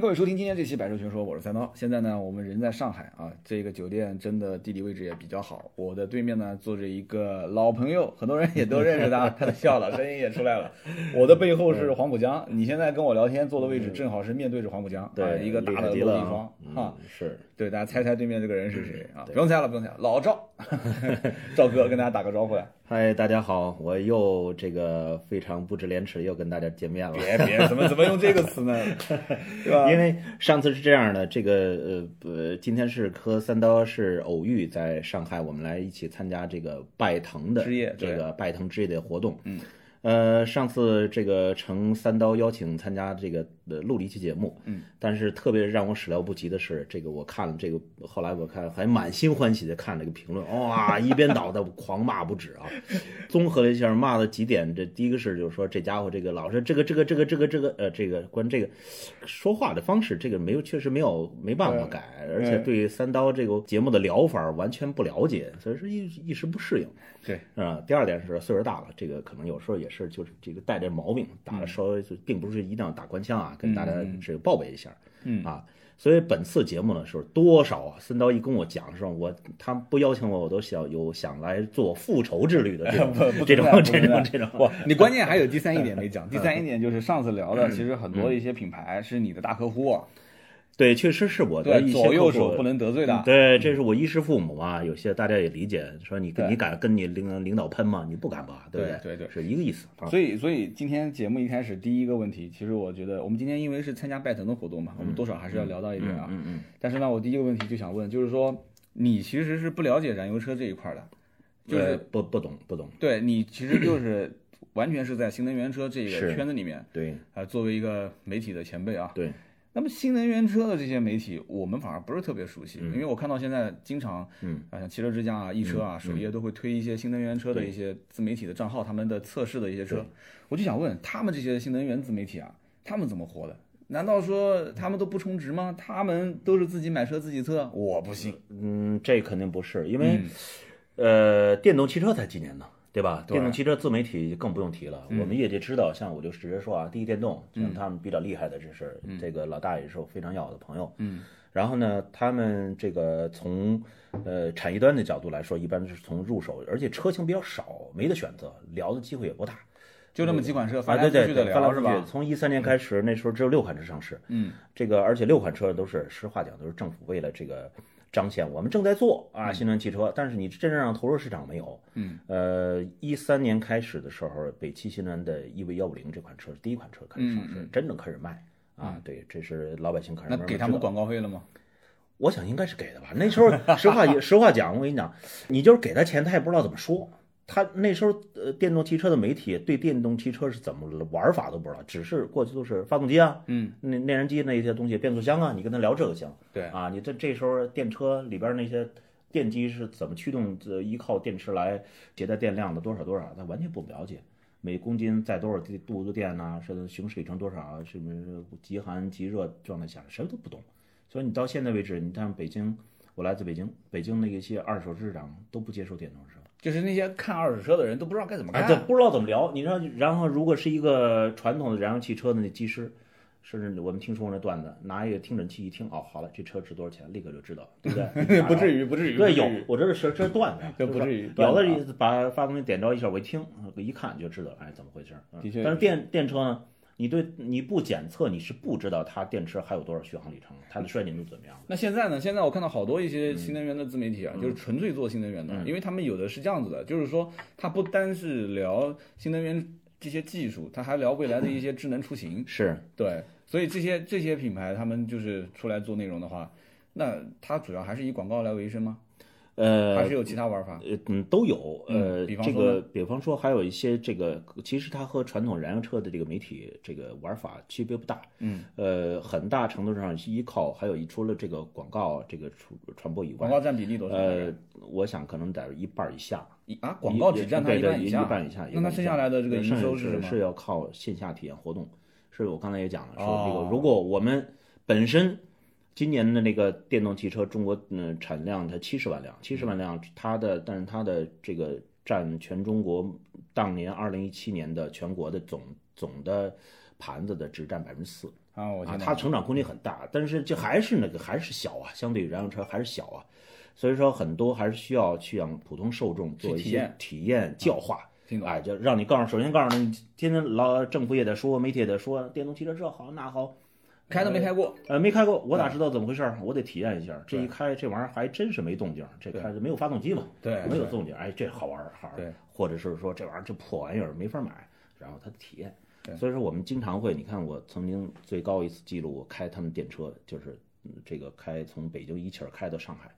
各位收听今天这期《百兽全说》，我是三刀。现在呢，我们人在上海啊，这个酒店真的地理位置也比较好。我的对面呢坐着一个老朋友，很多人也都认识他，他笑了，声音也出来了。我的背后是黄浦江，你现在跟我聊天坐的位置正好是面对着黄浦江，对，一个大的落地窗啊。是对，大家猜猜对面这个人是谁啊？不用猜了，不用猜，老赵，赵哥跟大家打个招呼来。嗨，大家好，我又这个非常不知廉耻，又跟大家见面了。别别，怎么怎么用这个词呢？对吧？因为上次是这样的，这个呃呃，今天是和三刀是偶遇在上海，我们来一起参加这个拜腾的，这个拜腾之夜的活动。嗯。呃，上次这个成三刀邀请参加这个呃录了一期节目，嗯，但是特别让我始料不及的是，这个我看了这个，后来我看还满心欢喜的看这个评论，哇，一边倒的狂骂不止啊！综合了一下，骂的几点，这第一个是就是说这家伙这个老是这个这个这个这个这个呃这个关这个说话的方式，这个没有确实没有没办法改，而且对三刀这个节目的疗法完全不了解，所以说一一时不适应。对啊，第二点是岁数大了，这个可能有时候也是就是这个带着毛病，打的稍微就并不是一定要打官腔啊，跟大家这个报备一下，嗯啊，所以本次节目呢是多少啊？三刀一跟我讲的时候，我他不邀请我，我都想有想来做复仇之旅的这种 这种这种这种。不，你关键还有第三一点没讲，第三一点就是上次聊的，其实很多一些品牌是你的大客户。对，确实是我的左右手不能得罪的。对，这是我衣食父母嘛，有些大家也理解。说你你敢跟你领领导喷吗？你不敢吧？对不对？对对，是一个意思。所以所以今天节目一开始第一个问题，其实我觉得我们今天因为是参加拜腾的活动嘛，我们多少还是要聊到一点啊。嗯嗯。但是呢，我第一个问题就想问，就是说你其实是不了解燃油车这一块的，就是不不懂不懂。对你其实就是完全是在新能源车这个圈子里面。对。啊，作为一个媒体的前辈啊。对。那么新能源车的这些媒体，我们反而不是特别熟悉，因为我看到现在经常，嗯，啊像汽车之家啊、易车啊，首页都会推一些新能源车的一些自媒体的账号，他们的测试的一些车，我就想问他们这些新能源自媒体啊，他们怎么活的？难道说他们都不充值吗？他们都是自己买车自己测？我不信。嗯，这肯定不是，因为，呃，电动汽车才几年呢？对吧？电动汽车自媒体更不用提了。我们业界知道，像我就直接说啊，第一电动，像他们比较厉害的，这是这个老大也是我非常要好的朋友。嗯。然后呢，他们这个从呃产业端的角度来说，一般是从入手，而且车型比较少，没得选择，聊的机会也不大。就那么几款车，翻来覆去的聊是吧？从一三年开始，那时候只有六款车上市。嗯。这个而且六款车都是实话讲，都是政府为了这个。彰显我们正在做啊，新能源汽车，但是你真正让投入市场没有。嗯，呃，一三年开始的时候，北汽新能源的 EV 幺五零这款车是第一款车开始上市，真正开始卖啊。对，这是老百姓开始。那给他们广告费了吗？我想应该是给的吧。那时候实话 实话讲，我跟你讲，你就是给他钱，他也不知道怎么说。他那时候，呃，电动汽车的媒体对电动汽车是怎么玩法都不知道，只是过去都是发动机啊，嗯，那内燃机那些东西，变速箱啊，你跟他聊这个行，对。啊，你这这时候电车里边那些电机是怎么驱动，呃，依靠电池来携带电量的多少多少，他完全不了解，每公斤载多少度的电呐，是行驶里程多少，什么极寒极热状态下，谁都不懂，所以你到现在为止，你看北京，我来自北京，北京那一些二手市场都不接受电动车。就是那些看二手车的人都不知道该怎么看，对，不知道怎么聊。你知道，然后如果是一个传统的燃油汽车的那技师，甚至我们听说过那段子，拿一个听诊器一听，哦，好了，这车值多少钱，立刻就知道，对不对？不至于，不至于。对，有，我这是这是段子，这不至于。有的意思把发动机点着一下，我一听，一看就知道，哎，怎么回事？的确。但是电电车呢？你对你不检测，你是不知道它电池还有多少续航里程，它的衰减度怎么样？那现在呢？现在我看到好多一些新能源的自媒体啊，就是纯粹做新能源的，因为他们有的是这样子的，就是说他不单是聊新能源这些技术，他还聊未来的一些智能出行。是对，所以这些这些品牌他们就是出来做内容的话，那它主要还是以广告来为生吗？呃，还是有其他玩法，呃，嗯，都有，呃，这个，比方说还有一些这个，其实它和传统燃油车的这个媒体这个玩法区别不大，嗯，呃，很大程度上是依靠，还有除了这个广告这个传传播以外，广告占比例多少？呃，我想可能在一半以下，一啊，广告只占它一半以下，一半以下，那它剩下来的这个营收是是是要靠线下体验活动，是我刚才也讲了，说这个如果我们本身。今年的那个电动汽车，中国嗯产量才七十万辆，七十万辆，它的但是它的这个占全中国当年二零一七年的全国的总总的盘子的只占百分之四，啊，它成长空间很大，但是就还是那个还是小啊，相对于燃油车还是小啊，所以说很多还是需要去让普通受众做一些体验教化。哎，就让你告诉，首先告诉你，天天老政府也在说，媒体也在说，电动汽车这好那好，开都没开过，呃，没开过，我哪知道怎么回事儿？我得体验一下。这一开，这玩意儿还真是没动静儿，这对开没有发动机嘛，对没有动静儿，哎，这好玩儿，好玩儿。对，或者是说这玩意儿这破玩意儿没法买，然后他的体验对。所以说我们经常会，你看我曾经最高一次记录，我开他们电车，就是嗯这个开从北京一气儿开到上海，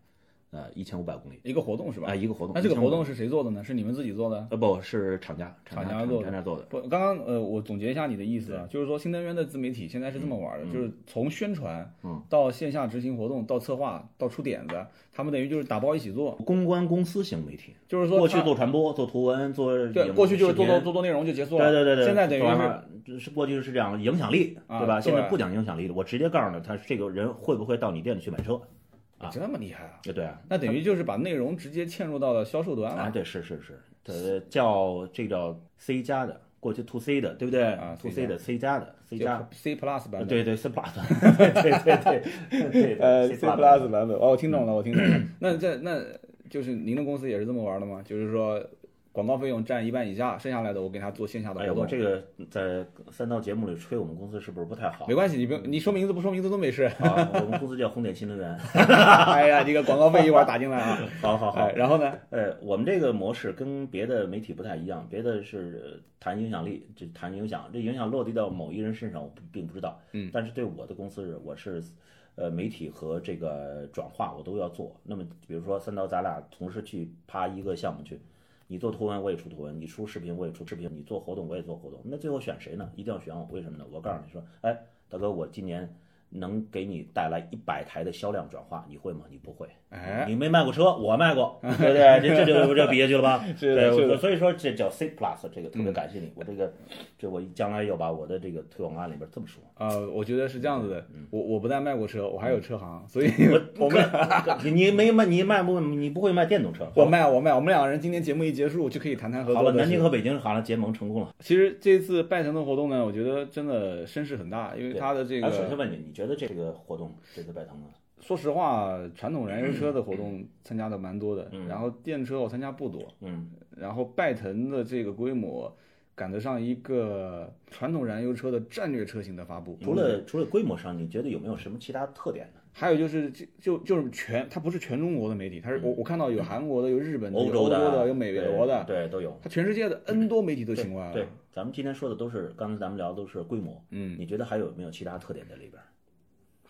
呃，一千五百公里，一个活动是吧？啊，一个活动。那这个活动是谁做的呢？是你们自己做的？呃不是厂家，厂家做的厂家做的。不，刚刚呃，我总结一下你的意思啊，就是说新能源的自媒体现在是这么玩的，就是从宣传，嗯，到线下执行活动，到策划，到出点子，他们等于就是打包一起做，公关公司型媒体，就是说过去做传播、做图文、做对，过去就是做做做做内容就结束了，对对对对，现在等于是是过去是这样，影响力啊对吧？现在不讲影响力了，我直接告诉你，他这个人会不会到你店里去买车？啊这么厉害啊！对对啊，那等于就是把内容直接嵌入到了销售端了啊。对是是是，呃叫这叫 C 加的，过去 to C 的对不对啊？to C 的 C 加的 C 加，C Plus 版本，对对 C plus，对对对对对，呃 C plus Plus 版本，哦，我听懂了，我听懂了。那这那就是您的公司也是这么玩的吗？就是说广告费用占一半以下，剩下来的我给他做线下的哎呀，活动。我这个在三刀节目里吹我们公司是不是不太好没关系，你不用你说名字不说名字都没事。啊？我们公司叫红点新能源。哎呀，这个广告费一会儿打进来啊。好好好哎，，然后呢？呃，我们这个模式跟别的媒体不太一样，别的是呃谈影响力，就谈影响，这影响落地到某一人身上，我不并不知道。嗯，但是对我的公司是，我是，呃，媒体和这个转化我都要做。那么比如说三刀，咱俩同时去趴一个项目去，你做图文我也出图文，你出视频我也出视频，你做活动我也做活动，那最后选谁呢？一定要选我，为什么呢？我告诉你说，哎，大哥，我今年。能给你带来一百台的销量转化，你会吗？你不会。哎，你没卖过车，我卖过，对不对？这这就这比下去了吧？是的是的对所以说这叫 C plus，这个特别感谢你，我这个这我将来要把我的这个推广案里边这么说。呃，我觉得是这样子的，我我不但卖过车，我还有车行，所以我我 们你你没卖你卖不你不会卖电动车？我卖我卖，我们两个人今天节目一结束就可以谈谈合作好了。南京和北京好像结盟成功了。其实这次拜腾的活动呢，我觉得真的声势很大，因为他的这个，首先，问你，你觉得这个活动这次拜腾呢？说实话，传统燃油车的活动参加的蛮多的，嗯然后电车我参加不多，嗯，然后拜腾的这个规模赶得上一个传统燃油车的战略车型的发布。除了除了规模上，你觉得有没有什么其他特点呢？还有就是就就就是全，它不是全中国的媒体，它是我我看到有韩国的，有日本的，有欧洲的，有美国的，对对都有。它全世界的 N 多媒体都请过来了。对，咱们今天说的都是刚才咱们聊的都是规模，嗯，你觉得还有没有其他特点在里边？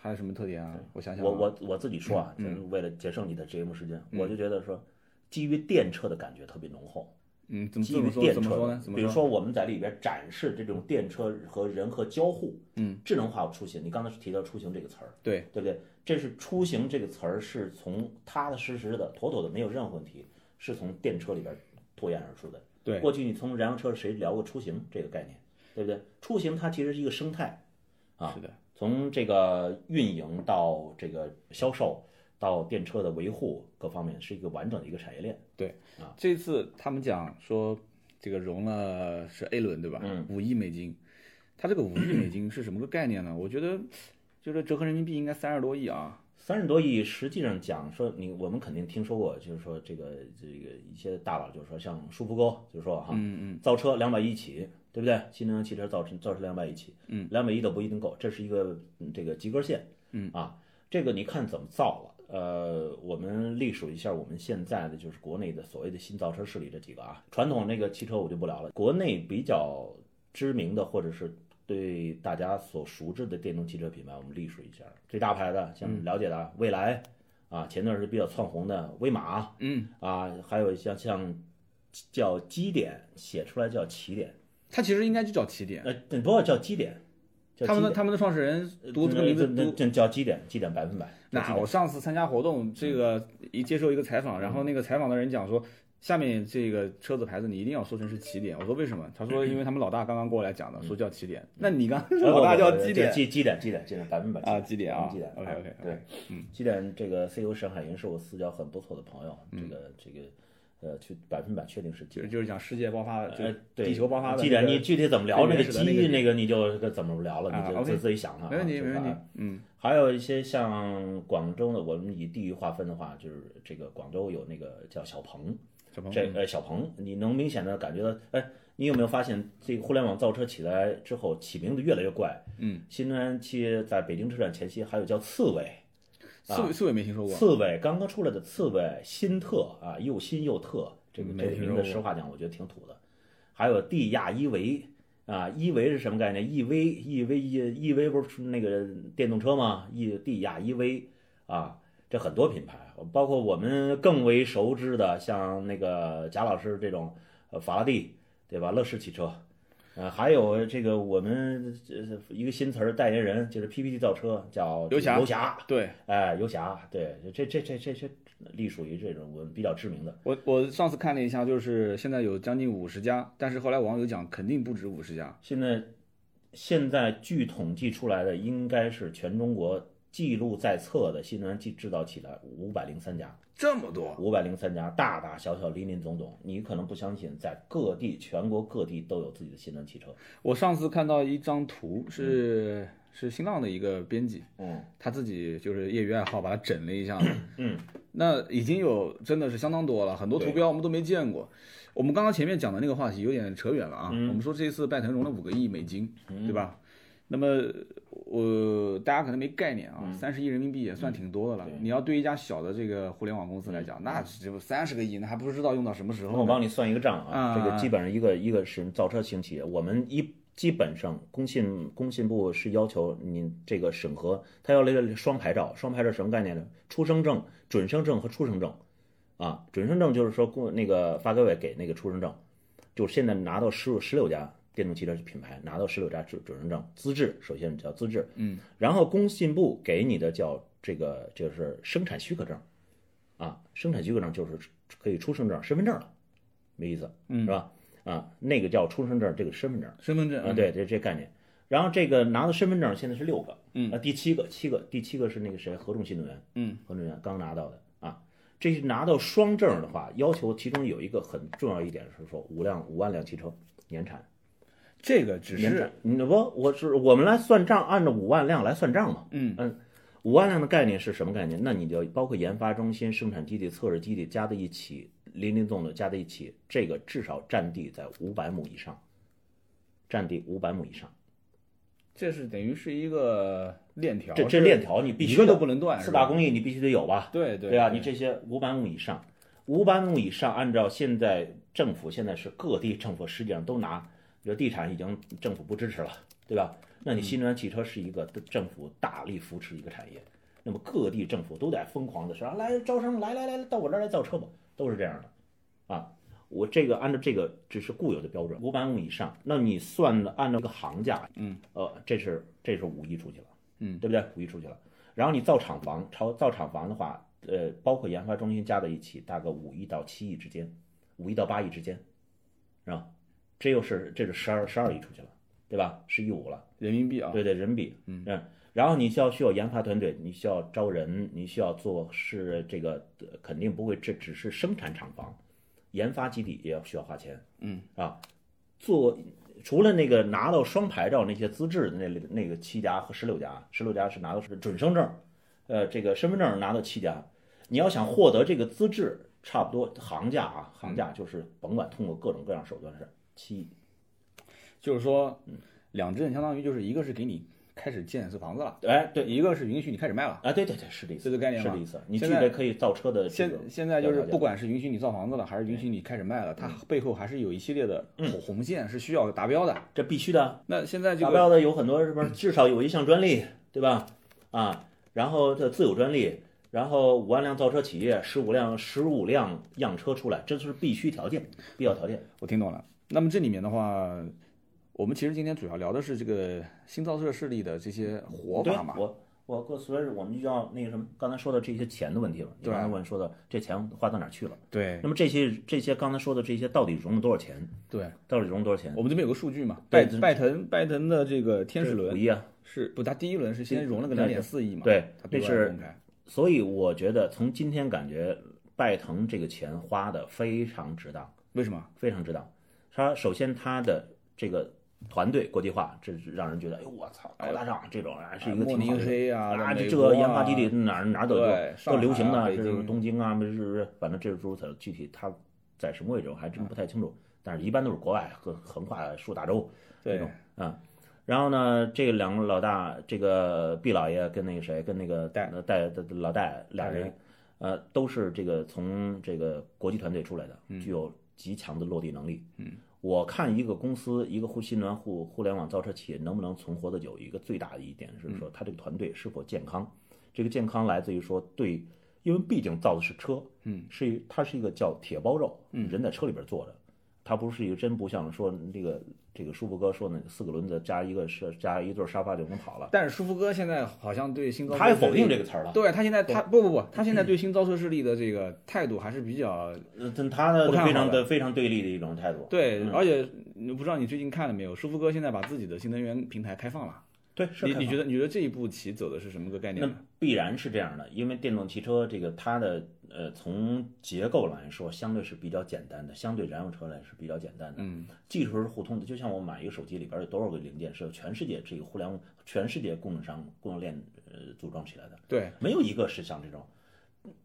还有什么特点啊？我想想啊，我我我自己说啊，为了节省你的节目时间，我就觉得说，基于电车的感觉特别浓厚。嗯，怎么基于电车比如说我们在里边展示这种电车和人和交互，嗯，智能化出行。你刚才是提到出行这个词儿，对，对不对？这是出行这个词儿是从踏踏实实的、妥妥的，没有任何问题，是从电车里边脱颖而出的。对过去你从燃油车谁聊过出行这个概念，对不对？出行它其实是一个生态，啊是的，从这个运营到这个销售到电车的维护各方面，是一个完整的一个产业链。对啊这次他们讲说这个融了是 A 轮对吧？嗯，五亿美金，它这个五亿美金是什么个概念呢？我觉得就是折合人民币应该三十多亿啊。三十多亿，实际上讲说你我们肯定听说过，就是说这个这个一些大佬就是说像舒福沟，就是说哈，嗯嗯，造车两百亿起，对不对？新能源汽车造车造车两百亿起，嗯，两百亿都不一定够，这是一个嗯这个及格线，嗯啊，这个你看怎么造了。呃，我们隶属一下我们现在的就是国内的所谓的新造车势力这几个啊，传统那个汽车我就不聊了，国内比较知名的或者是对大家所熟知的电动汽车品牌，我们隶属一下。最大牌的，像了解的啊蔚来啊，前段时间比较窜红的威马，嗯，啊，还有像像叫基点，写出来叫起点，它其实应该就叫起点。呃，不过叫基点，他们的他们的创始人读这个名字读。叫基点，基点百分百。那我上次参加活动，这个一接受一个采访，然后那个采访的人讲说，下面这个车子牌子你一定要说成是起点。我说为什么？他说因为他们老大刚刚过来讲的，说叫起点。那你刚刚说老大叫基点基基点基点基点百分百啊，基点啊基点，OK OK，对，嗯，基点这个 CEO 沈海云是我私交很不错的朋友，这个这个呃，去百分百确定是基就是讲世界爆发，就呃，对，地球爆发的既那个然你具体怎么聊那个机遇那个你就怎么聊了，啊你就自自己想了啊。没问题没问题啊，嗯还有一些像广州的，我们以地域划分的话，就是这个广州有那个叫，小鹏这呃小鹏，你能明显的感觉到，哎，你有没有发现这个互联网造车起来之后，起名字越来越怪？嗯，新能源汽车在北京车展前夕还有叫刺猬，刺猬刺猬没听说过，刺猬刚刚出来的刺猬新特啊，又新又特，这个没这个名字实话讲，我觉得挺土的。还有地亚依维啊，依维是什么概念？EV EV E EV 不是那个电动车吗？E 地亚依维啊，这很多品牌，包括我们更为熟知的，像那个贾老师这种呃法拉第，对吧？乐视汽车。呃，还有这个我们呃一个新词儿代言人，就是 PPT 造车，叫游侠游侠，对哎，游侠，对，这这这这这隶属于这种我们比较知名的。我我上次看了一下，就是现在有将近五十家，但是后来网友讲肯定不止五十家，现在现在据统计出来的，应该是全中国记录在册的新能源制制造起来五百零三家，这么多，五百零三家，大大小小、林林总总。你可能不相信，在各地、全国各地都有自己的新能源汽车。我上次看到一张图是、是新浪的一个编辑，嗯。他自己就是业余爱好把它整了一下，嗯，那已经有真的是相当多了，很多图标我们都没见过。我们刚刚前面讲的那个话题有点扯远了啊，嗯。我们说这一次拜腾融了五个亿美金，对吧？那么我、大家可能没概念啊，三十亿人民币也算挺多的了。嗯你要对一家小的这个互联网公司来讲，那只有三十个亿，那还不知道用到什么时候我帮你算一个账啊，啊这个基本上一个一个是造车型企业，我们一基本上工信工信部是要求你这个审核，他要来个双牌照，双牌照什么概念呢？出生证、准生证和出生证，啊，准生证就是说公那个发改委给那个出生证，就现在拿到十十六家电动汽车品牌拿到十六家准准生证。资质，首先叫资质，嗯，然后工信部给你的叫这个就是生产许可证，啊，生产许可证就是可以出生证、身份证了，没意思，嗯。是吧？啊，那个叫出生证，这个身份证，身份证啊，，对，这这概念。然后这个拿到身份证现在是六个，嗯。啊，第七个，七个，第七个是那个谁，合众新能源，嗯，合众新能源刚拿到的。啊。这是拿到双证的话，要求其中有一个很重要一点是说五辆五万辆汽车年产，这个只是你不，我是我们来算账，按照五万辆来算账嘛，嗯。嗯，五万辆的概念是什么概念？那你就包括研发中心、生产基地、测试基地加在一起，林林总总加在一起，这个至少占地在五百亩以上，占地五百亩以上。这是等于是一个链条，这这链条你必须一个都不能断，四大工艺你必须得有吧？对对对啊，你这些五百亩以上，五百亩以上，按照现在政府现在是各地政府实际上都拿，比如地产已经政府不支持了，对吧？那你新能源汽车是一个政府大力扶持的一个产业，那么各地政府都在疯狂的说，啊来招生，来来来，到我这儿来造车吧，都是这样的，啊。我这个按照这个只是固有的标准，五百亩以上，那你算的按照这个行价，嗯，呃，这是这是五亿出去了，嗯，对不对？五亿出去了。然后你造厂房，超造厂房的话，呃，包括研发中心加在一起，大概五亿到七亿之间，五亿到八亿之间，是吧？这又是这是十二十二亿出去了，对吧？十一五了，人民币啊，对对，人民币，嗯。然后你需要需要研发团队，你需要招人，你需要做是这个，呃肯定不会这只是生产厂房，研发基地也要需要花钱，嗯。啊，做除了那个拿到双牌照那些资质的那里那个七家和十六家，十六家是拿到是准生证，呃，这个身份证拿到七家，你要想获得这个资质，差不多行价啊，行价就是甭管通过各种各样手段是七亿，就是说，两证相当于就是一个是给你开始建一次房子了，哎，对，一个是允许你开始卖了。啊，对对对，是这意思，这个概念是这意思，你具现在备可以造车的现现在就是不管是允许你造房子了，还是允许你开始卖了，它背后还是有一系列的红红线是需要达标的。这必须的，那现在就达标的有很多是不是？至少有一项专利，对吧？啊，然后这自有专利，然后五万辆造车企业，十五辆十五辆样车出来，这是必须条件，必要条件。我听懂了。那么这里面的话，我们其实今天主要聊的是这个新造车势力的这些活对法嘛。我我过所以我们就要那个什么，刚才说的这些钱的问题了。你对刚才问说的这钱花到哪儿去了？对那么这些这些刚才说的这些到底融了多少钱？对，到底融了多少钱？我们这边有个数据嘛，对拜拜腾拜腾的这个天使五轮亿啊！是不？他第一轮是先融了个对两点四亿嘛？对它对这是外公开。所以我觉得从今天感觉拜腾这个钱花的非常值当，为什么？非常值当。他首先他的这个团队国际化，这是让人觉得，哎呦我操，高大上，这种啊是一个慕挺好的尼黑啊，啊，这这个研发基啊地哪哪都有对，都流行的，这是东京啊，不是是反正这是诸如此，具体它在什么位置我还真不太清楚，但是一般都是国外横横跨数大洲这对种啊。然后呢，这两个老大，这个毕老爷跟那个谁，跟那个戴。呃戴的老戴俩人，呃，都是这个从这个国际团队出来的，具有极强的落地能力。嗯，我看一个公司，一个互新能源互互联网造车企业能不能存活得久，一个最大的一点是说，它这个团队是否健康。这个健康来自于说对，因为毕竟造的是车，嗯，是一它是一个叫铁包肉，嗯，人在车里边坐着，它不是一个真不像说那个这个舒服哥说呢四个轮子加一个是加一对沙发就能跑了，但是舒服哥现在好像对新造车他也否定这个词儿了。对他现在他不不不，他现在对新造车势力的这个态度还是比较呃，但他的非常的非常对立的一种态度。对，嗯而且你不知道你最近看了没有？舒服哥现在把自己的新能源平台开放了，对，是你你觉得你觉得这一步棋走的是什么个概念那？必然是这样的，因为电动汽车这个它的呃从结构来说相对是比较简单的，相对燃油车来是比较简单的。嗯，技术是互通的，就像我买一个手机里边有多少个零件是由全世界这个互联网全世界供应商供应链呃组装起来的，对，没有一个是像这种。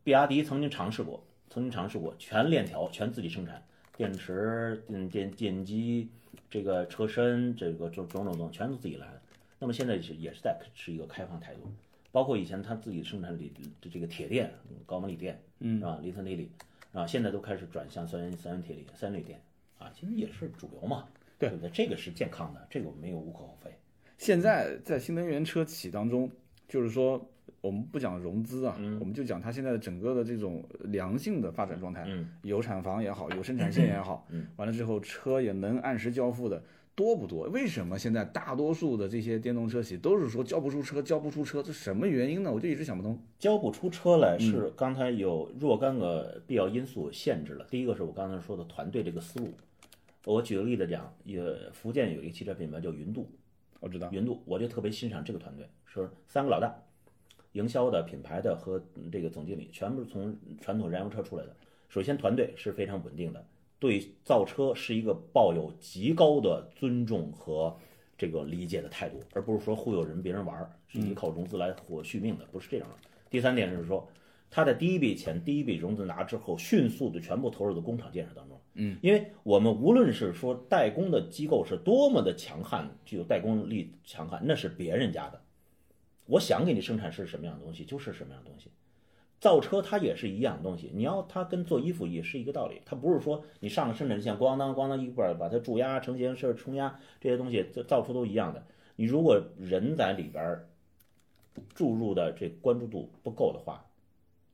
比亚迪曾经尝试过，曾经尝试过全链条全自己生产，电池、电电电机、这个车身、这个种种种种全都自己来的。那么现在是也是在持一个开放态度，包括以前他自己生产锂的这个铁电、高锰锂电，嗯，是吧？磷酸铁锂，啊，现在都开始转向三元三元铁锂、三锂电，啊，其实也是主流嘛，对不对？这个是健康的，这个没有无可厚非。现在在新能源车企当中，就是说我们不讲融资啊，我们就讲它现在的整个的这种良性的发展状态，嗯，有产房也好，有生产线也好，嗯，完了之后车也能按时交付的。多不多？为什么现在大多数的这些电动车企都是说交不出车，交不出车？这什么原因呢？我就一直想不通。交不出车来是刚才有若干个必要因素限制了。第一个是我刚才说的团队这个思路。我举个例子讲，也福建有一个汽车品牌叫云度，我知道，云度我就特别欣赏这个团队，是三个老大，营销的、品牌的和这个总经理全部是从传统燃油车出来的。首先团队是非常稳定的，对造车是一个抱有极高的尊重和这个理解的态度，而不是说忽悠人别人玩儿，是依靠融资来活续命的，不是这样的。第三点是说，他的第一笔钱、第一笔融资拿之后，迅速的全部投入到工厂建设当中。嗯，因为我们无论是说代工的机构是多么的强悍，具有代工力强悍，那是别人家的。我想给你生产是什么样的东西，就是什么样的东西。造车它也是一样的东西，你要它跟做衣服也是一个道理，它不是说你上了生产线咣当咣当一块儿把它注压、成型、是冲压这些东西造造出都一样的。你如果人在里边儿注入的这关注度不够的话，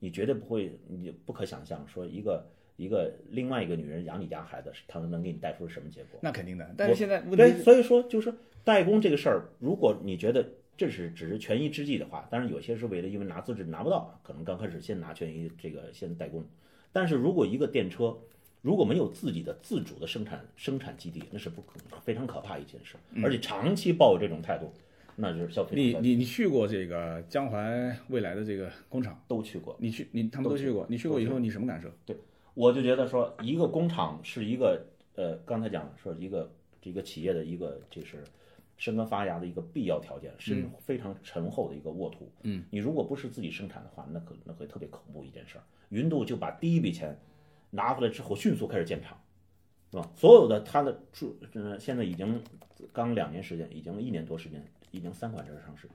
你绝对不会，你不可想象说一个一个另外一个女人养你家孩子，她能给你带出什么结果？那肯定的。但是现在对，所以说就是代工这个事儿，如果你觉得这是只是权宜之计的话，当然有些是为了因为拿资质拿不到，可能刚开始先拿权宜这个先代工。但是如果一个电车如果没有自己的自主的生产生产基地，那是不可非常可怕一件事，而且长期抱有这种态度，那就是消费你你你去过这个江淮未来的这个工厂，都去过。你去你他们都去过，你去过以后你什么感受？对我就觉得说，一个工厂是一个呃，刚才讲了，说一个这个企业的一个就是生根发芽的一个必要条件，是非常沉厚的一个沃土。嗯，你如果不是自己生产的话，那可那会特别恐怖一件事儿。云度就把第一笔钱拿回来之后，迅速开始建厂，是吧？所有的它的注，呃，现在已经刚两年时间，已经一年多时间，已经三款车上市。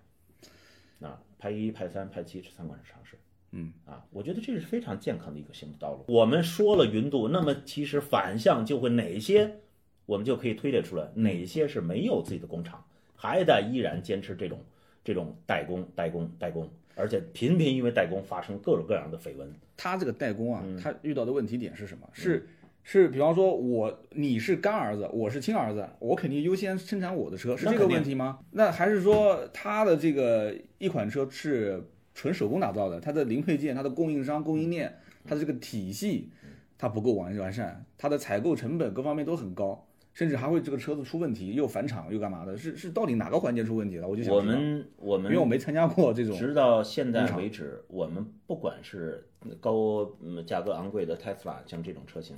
啊，派一、派三、派七这三款车上市。嗯啊，我觉得这是非常健康的一个行的道路。我们说了云度，那么其实反向就会哪些，我们就可以推列出来哪些是没有自己的工厂，还在依然坚持这种这种代工、代工、代工，而且频频因为代工发生各种各样的绯闻。他这个代工啊，嗯他遇到的问题点是什么？是是，比方说我你是干儿子，我是亲儿子，我肯定优先生产我的车，是这个问题吗？那还是说他的这个一款车是纯手工打造的，它的零配件、它的供应商、供应链、它的这个体系，它不够完完善，它的采购成本各方面都很高。甚至还会这个车子出问题，又返厂又干嘛的？是是到底哪个环节出问题了？我就想我们我们因为我没参加过这种，直到现在为止，我们不管是高嗯价格昂贵的 Tesla，像这种车型，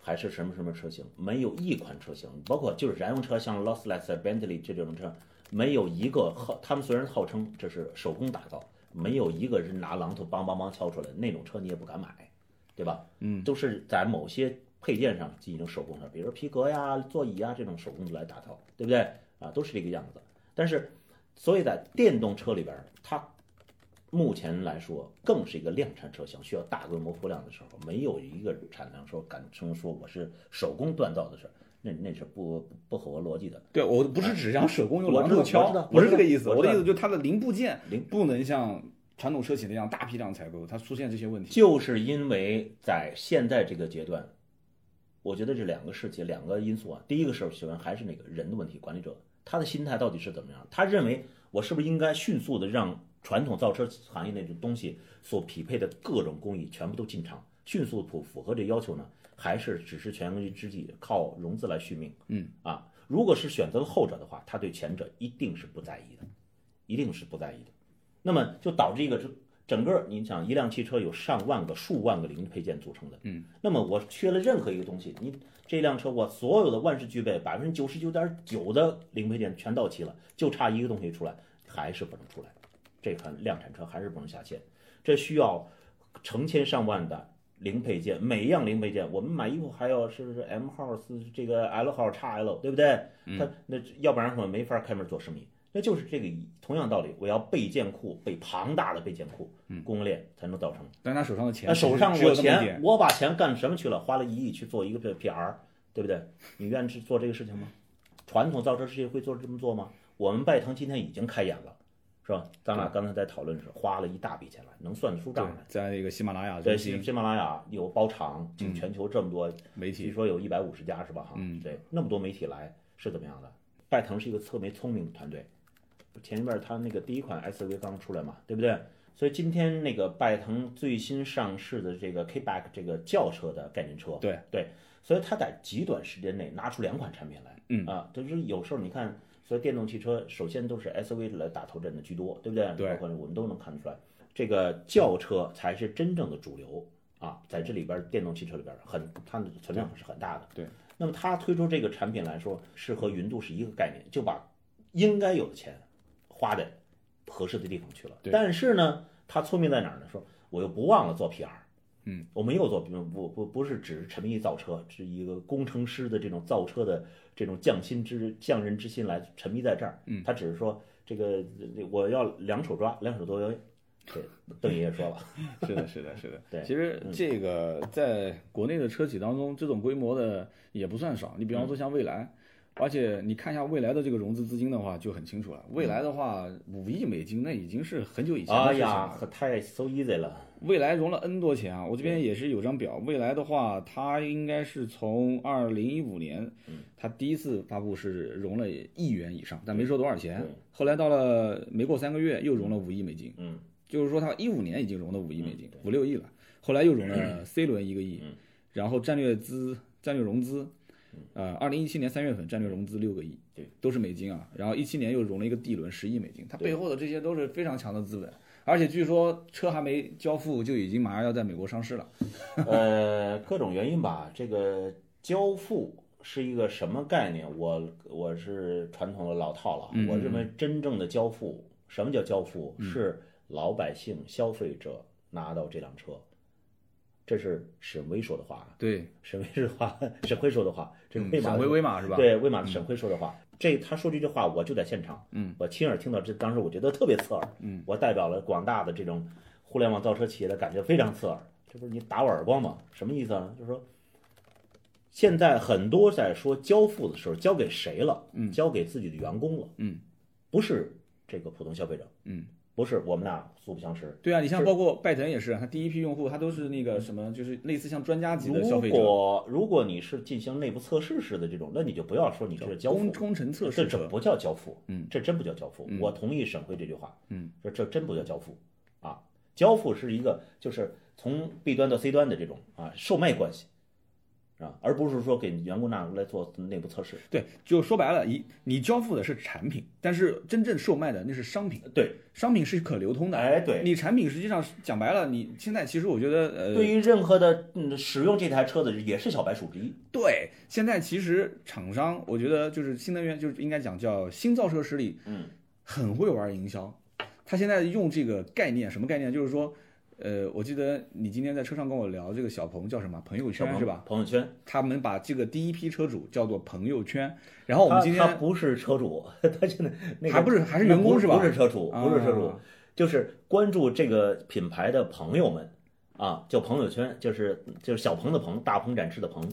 还是什么什么车型，没有一款车型，包括就是燃油车，像劳斯莱斯、Bentley 这种车，没有一个号，他们虽然号称这是手工打造，没有一个人拿榔头梆梆梆敲出来的那种车，你也不敢买，对吧？嗯，都是在某些配件上进行手工的，比如说皮革呀、座椅呀这种手工来打造，对不对？啊，都是这个样子。但是，所以在电动车里边，它目前来说更是一个量产车型，需要大规模铺量的时候，没有一个产量说敢称说我是手工锻造的事儿，那那是不不不合逻辑的。对我不是只想手工用榔头敲我知道，不是这个意思。我的意思就是它的零部件零不能像传统车企那样大批量采购，它出现这些问题。就是因为在现在这个阶段，我觉得这两个事情、两个因素啊，第一个是首先还是那个人的问题，管理者他的心态到底是怎么样？他认为我是不是应该迅速的让传统造车行业那种东西所匹配的各种工艺全部都进场，迅速符符合这要求呢？还是只是权宜之计，靠融资来续命？嗯啊，如果是选择了后者的话，他对前者一定是不在意的，一定是不在意的。那么就导致一个，这整个你想一辆汽车有上万个、数万个零配件组成的，嗯，那么我缺了任何一个东西，你这辆车我所有的万事俱备，百分之九十九点九的零配件全到齐了，就差一个东西出来，还是不能出来，这款量产车还是不能下线，这需要成千上万的。零配件，每一样零配件，我们买衣服还要是不是 M 号是这个 L 号 XL，对不对？它那要不然我们没法开门做生意。那就是这个同样道理，我要备件库，备庞大的备件库，供应链才能造成。但是他手上的钱那手上我钱，我把钱干什么去了？花了一亿去做一个 P PR，对不对？你愿意去做这个事情吗？传统造车世界会做这么做吗？我们拜腾今天已经开眼了，是吧？咱俩刚才在讨论时花了一大笔钱来，能算得出账来。，在那个喜马拉雅对，喜喜马拉雅有包场，就全球这么多，媒体，据说有一百五十家是吧？哈，嗯对，那么多媒体来是怎么样的？拜腾是一个特别聪明的团队，前一面他那个第一款 SUV 刚出来嘛，对不对？所以今天那个拜腾最新上市的这个 K-Back 这个轿车的概念车，对对，所以他在极短时间内拿出两款产品来，嗯啊，就是有时候你看，所以电动汽车首先都是 SUV 来打头阵的居多，对不对？对包括我们都能看得出来，这个轿车才是真正的主流啊，在这里边电动汽车里边很它的存量是很大的。对，那么它推出这个产品来说，是和云度是一个概念，就把应该有的钱花在合适的地方去了。对但是呢，他聪明在哪儿呢？说我又不忘了做 PR。嗯，我没有做，不不不不是只是沉迷于造车，是一个工程师的这种造车的这种匠心之匠人之心来沉迷在这儿。嗯，他只是说这个我要两手抓，两手都要用。对，邓爷爷说了，是的，是的，是的。对嗯其实这个在国内的车企当中，这种规模的也不算少。你比方说像蔚来，而且你看一下未来的这个融资资金的话，就很清楚了。未来的话，五亿美金那已经是很久以前的哎事情了。呀，太 so easy 了。未来融了 N 多钱啊！我这边也是有张表，未来的话，它应该是从二零一五年，它第一次发布是融了亿元以上，但没说多少钱。后来到了没过三个月，又融了五亿美金，嗯，就是说它一五年已经融了五亿美金，五六亿了。后来又融了 C 轮一个亿，然后战略资、战略融资，呃，二零一七年三月份战略融资六个亿，对，都是美金啊。然后一七年又融了一个 D 轮十亿美金，它背后的这些都是非常强的资本。而且据说车还没交付，就已经马上要在美国上市了。呃，各种原因吧，这个交付是一个什么概念？我我是传统的老套了，我认为真正的交付，什么叫交付？是老百姓、消费者拿到这辆车，这是沈巍说的话。对，沈巍说的话，沈辉说的话，这是嗯威马沈辉威马是吧？对，威马的沈辉说的话，这他说这句话，我就在现场，嗯，我亲耳听到，这当时我觉得特别刺耳，嗯，我代表了广大的这种互联网造车企业的感觉非常刺耳，这不是你打我耳光吗？什么意思啊？就是说，现在很多在说交付的时候，交给谁了？嗯交给自己的员工了，嗯，不是这个普通消费者，嗯，不是我们俩素不相识。对啊，你像包括拜腾也是，他第一批用户他都是那个什么，就是类似像专家级的消如费者，果如果你是进行内部测试式的这种，那你就不要说你这是交付工，工程测这试车。这不叫交付，嗯，这真不叫交付。我同意沈辉这句话，嗯，说这真不叫交付啊，交付是一个就是从 B 端到 C 端的这种啊售卖关系，啊，而不是说给员工拿来做内部测试。对，就说白了，一你交付的是产品，但是真正售卖的那是商品，对，商品是可流通的。哎对你产品实际上讲白了，你现在其实我觉得，呃，对于任何的嗯使用这台车子也是小白鼠之一。对，现在其实厂商，我觉得就是新能源，就是应该讲叫新造车势力，嗯，很会玩营销。他现在用这个概念，什么概念？就是说，呃，我记得你今天在车上跟我聊这个小鹏叫什么朋友圈是吧？朋友圈，他们把这个第一批车主叫做朋友圈，然后我们今天不是车主，他现在那个还不是还是员工是吧？不是车主，不是车主啊，就是关注这个品牌的朋友们啊，叫朋友圈，就是就是小鹏的鹏，大鹏展翅的鹏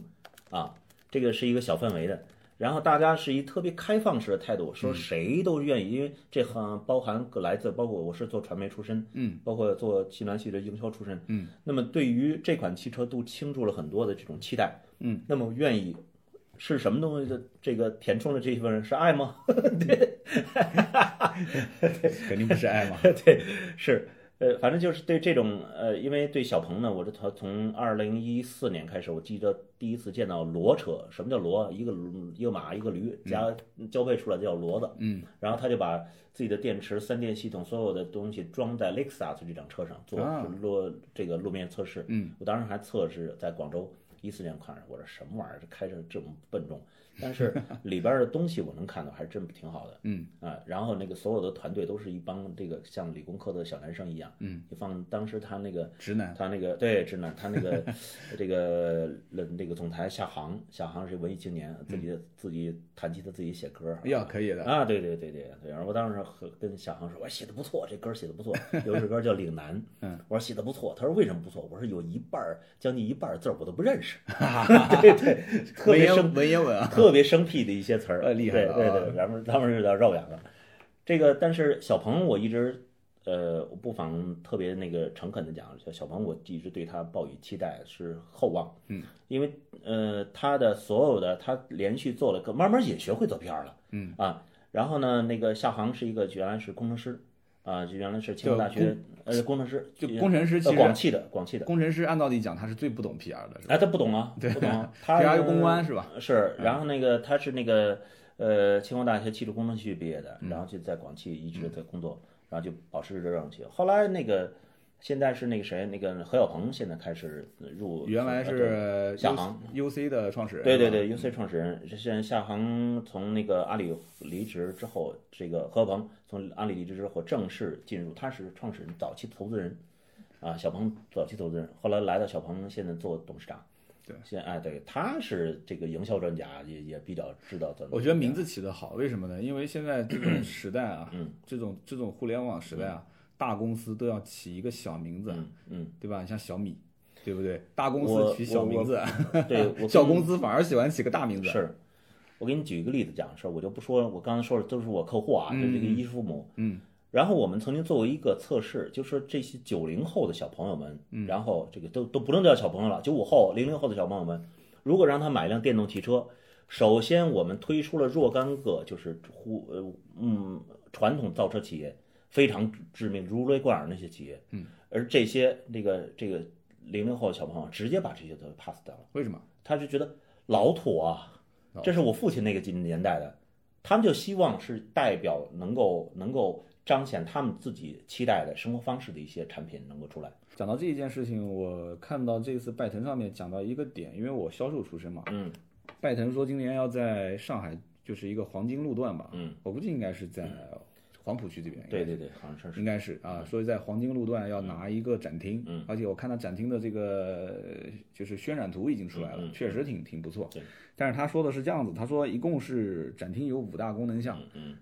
啊，这个是一个小范围的。然后大家是一特别开放式的态度，说谁都愿意，因为这行包含个来自，包括我是做传媒出身，嗯，包括做西南系的营销出身，嗯，那么对于这款汽车都倾注了很多的这种期待，嗯，那么愿意是什么东西？的这个填充了这一份是爱吗？对。肯定不是爱嘛。对，是，呃，反正就是对这种，呃，因为对小鹏呢，我是从从二零一四年开始，我记得第一次见到骡车，什么叫骡？一个一个马，一个驴加交配出来的叫骡子，嗯，然后他就把自己的电池、三电系统所有的东西装在 Lexus 这辆车上做啊。路这个路面测试，嗯，我当时还测试在广州。一四年看着，我说什么玩意儿，这开着这么笨重，但是里边的东西我能看到，还真挺好的。嗯啊，然后那个所有的团队都是一帮这个像理工科的小男生一样，嗯，就放当时他那个直男，他那个对直男，他那个这个那那个总裁夏航，夏航是文艺青年，自己自己弹吉他自己写歌，哎呀，可以的。啊，对对对对对，然后我当时和跟夏航说，我说写的不错，这歌写的不错，有一首歌叫《岭南 》，嗯，我说写的不错，他说为什么不错？我说有一半儿将近一半字儿我都不认识，对对，特别生文言文啊，特别生僻的一些词儿，呃厉害了啊。对对对，咱们咱们是叫绕远了。这个，但是小鹏我一直，呃，我不妨特别那个诚恳的讲，小小鹏我一直对他抱以期待，是厚望，嗯，因为呃，他的所有的他连续做了个，慢慢也学会做 PR 了，嗯。啊，然后呢，那个夏航是一个原来是工程师，啊，就原来是清华大学呃工程师，就工程师其实呃广汽的广汽的，工程师按道理讲他是最不懂 PR 的？哎，他不懂啊，不懂 PR 又公关是吧？是，然后那个他是那个呃清华大学汽车工程系毕业的，嗯然后就在广汽一直在工作，然后就保持着热气。后来那个现在是那个谁，那个何小鹏现在开始入，原来是夏航。UC 的创始人，对对对，UC 创始人，现在夏航从那个阿里离职之后，这个何小鹏从阿里离职之后正式进入，他是创始人早期投资人，啊，小鹏早期投资人，后来来到小鹏，现在做董事长。对，现在哎，对，他是这个营销专家，也也比较知道怎么。我觉得名字起得好，为什么呢？因为现在这种时代啊，嗯。这种这种互联网时代啊，大公司都要起一个小名字，嗯嗯，对吧？像小米，对不对？大公司取小名字，对，我小公司反而喜欢起个大名字。是，我给你举一个例子讲事儿，我就不说，我刚才说的都是我客户啊，就这个衣食父母。嗯。然后我们曾经做过一个测试，就是这些九零后的小朋友们，嗯然后这个都都不能叫小朋友了，九五后、零零后的小朋友们，如果让他买一辆电动汽车，首先我们推出了若干个就是呼呃嗯传统造车企业非常致命如雷贯耳那些企业，嗯，而这些那个这个零零后的小朋友直接把这些都 pass 掉了。为什么？他就觉得老土啊，这是我父亲那个年代的，他们就希望是代表能够能够彰显他们自己期待的生活方式的一些产品能够出来。讲到这一件事情，我看到这次拜腾上面讲到一个点，因为我销售出身嘛，嗯拜腾说今年要在上海就是一个黄金路段吧，嗯，我估计应该是在黄浦区这边，对对对，好像是。应该是啊，所以在黄金路段要拿一个展厅，嗯。而且我看到展厅的这个呃就是渲染图已经出来了，确实挺挺不错。对。但是他说的是这样子，他说一共是展厅有五大功能项，嗯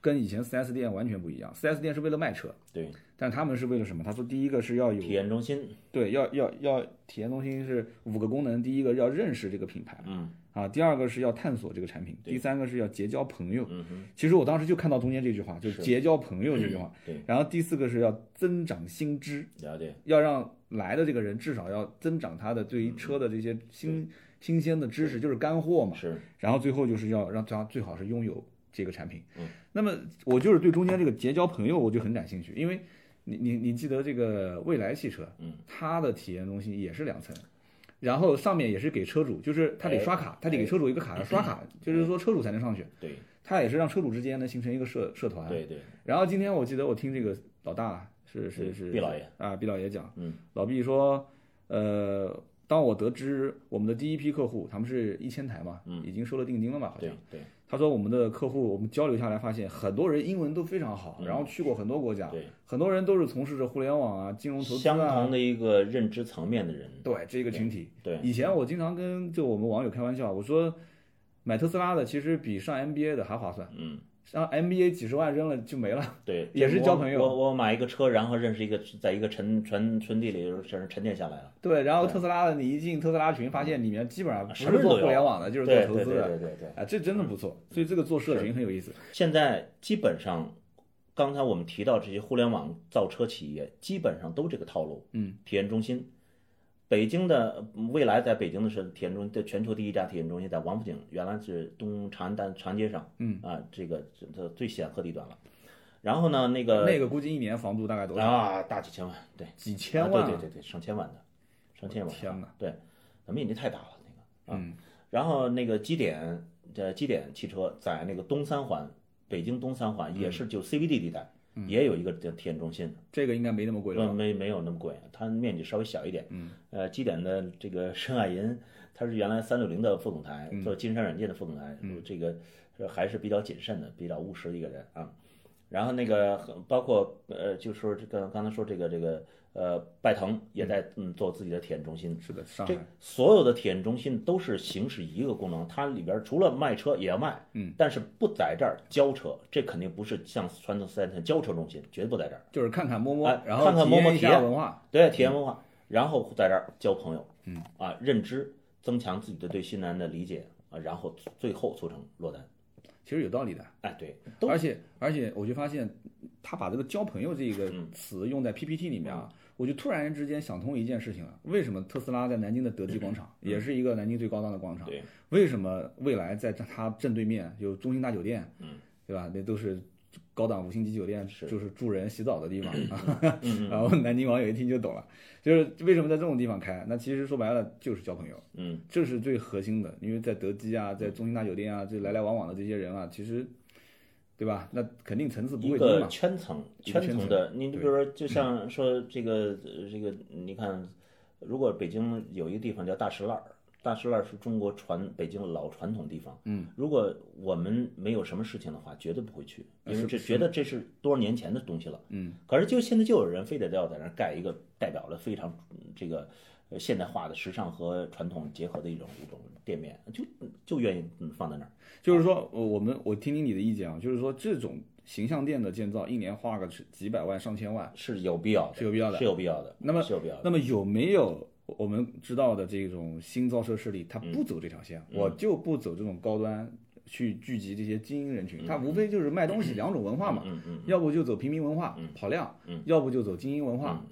跟以前 4S 店完全不一样。4S 店是为了卖车，对，但他们是为了什么？他说第一个是要有体验中心，对，要要要体验中心是五个功能，第一个要认识这个品牌嗯啊，第二个是要探索这个产品，第三个是要结交朋友。嗯哼，其实我当时就看到中间这句话，就结交朋友这句话。对，然后第四个是要增长新知，了解，要让来的这个人至少要增长他的对于车的这些新新鲜的知识，就是干货嘛。是，然后最后就是要让他最好是拥有这个产品。嗯，那么我就是对中间这个结交朋友我就很感兴趣，因为你你你记得这个蔚来汽车，嗯，它的体验中心也是两层。然后上面也是给车主，就是他得哎刷卡，他得给车主一个卡 刷卡，就是说车主才能上去。对他也是让车主之间呢形成一个社社团。对对，然后今天我记得我听这个老大是是是毕老爷啊，毕老爷讲，嗯，老毕说，呃，当我得知我们的第一批客户他们是一千台嘛，嗯已经收了定金了嘛，好对像。对他说我们的客户我们交流下来发现，很多人英文都非常好，然后去过很多国家，嗯对，很多人都是从事着互联网啊、金融投资相啊同，的一个认知层面的人，对这个群体。对以前我经常跟就我们网友开玩笑，我说买特斯拉的其实比上 MBA 的还划算，嗯，上 MBA 几十万扔了就没了。对，也是交朋友我我买一个车，然后认识一个，在一个沉沉沉地里就是沉淀下来了，对，然后特斯拉的你一进特斯拉群，发现里面基本上不是做互联网的，就是做对对对投资的。对对对。啊，这真的不错，所以这个做社群很有意思。现在基本上，刚才我们提到这些互联网造车企业，基本上都这个套路。嗯，体验中心，北京的未来在北京的是体验中心，在全球第一家体验中心在王府井，原来是东长安大长街上。嗯啊，这个这这最显赫地段了。然后呢，那个那个估计一年房租大概多少？啊，大几千万，对，几千万啊。啊对对对对，上千万的，上千万。天哪！对，咱面积太大了那个。啊嗯，然后那个基点，这基点汽车在那个东三环，北京东三环也是就 CBD 地带，也有一个叫体验中心，这个应该没那么贵了吧。呃没没有那么贵，它面积稍微小一点。嗯，呃，基点的这个申爱银，他是原来三六零的副总裁，嗯做金山软件的副总裁，这个呃还是比较谨慎的，比较务实的一个人啊。然后那个包括呃，就说这个刚才说这个这个呃，拜腾也在嗯做自己的体验中心，是的，上这海。所有的体验中心都是行使一个功能，它里边除了卖车也要卖，嗯，但是不在这儿交车，这肯定不是像传统四 S 店交车中心，绝对不在这儿。就是看看摸摸哎，然后看看摸摸体验文化。对，体验文化，然后在这儿交朋友，嗯啊，认知，增强自己的对新能源的理解啊，然后最后促成落单。其实有道理的。哎，对，而且而且，我就发现他把这个交朋友这个嗯词用在 PPT 里面啊，我就突然之间想通一件事情了：为什么特斯拉在南京的德基广场也是一个南京最高档的广场？为什么未来在它正对面有中心大酒店？嗯，对吧？那都是高档五星级酒店，是就是住人洗澡的地方。嗯然后南京网友一听就懂了，就是为什么在这种地方开？那其实说白了就是交朋友。嗯，这是最核心的，因为在德基啊，在中心大酒店啊，这来来往往的这些人啊，其实，对吧？那肯定层次不会低嘛。圈层，一个圈层圈层的，你比如说，就像说这个呃这个，你看，如果北京有一个地方叫大石烂儿，大石烂是中国传北京老传统地方，嗯，如果我们没有什么事情的话，绝对不会去，因为这觉得这是多少年前的东西了，嗯，可是就现在就有人非得要在那儿盖一个代表了非常嗯这个呃现代化的时尚和传统结合的一种一种店面，就就愿意嗯放在那儿。就是说，呃我们我听听你的意见啊，就是说这种形象店的建造，一年花个几百万、上千万，是有必要的，是有必要的是有必要的。那么是有必要的。那么有没有我们知道的这种新造车势力，他嗯不走这条线，我就不走这种高端，去聚集这些精英人群，他无非就是卖东西两种文化嘛，嗯嗯要不就走平民文化跑量，嗯要不就走精英文化。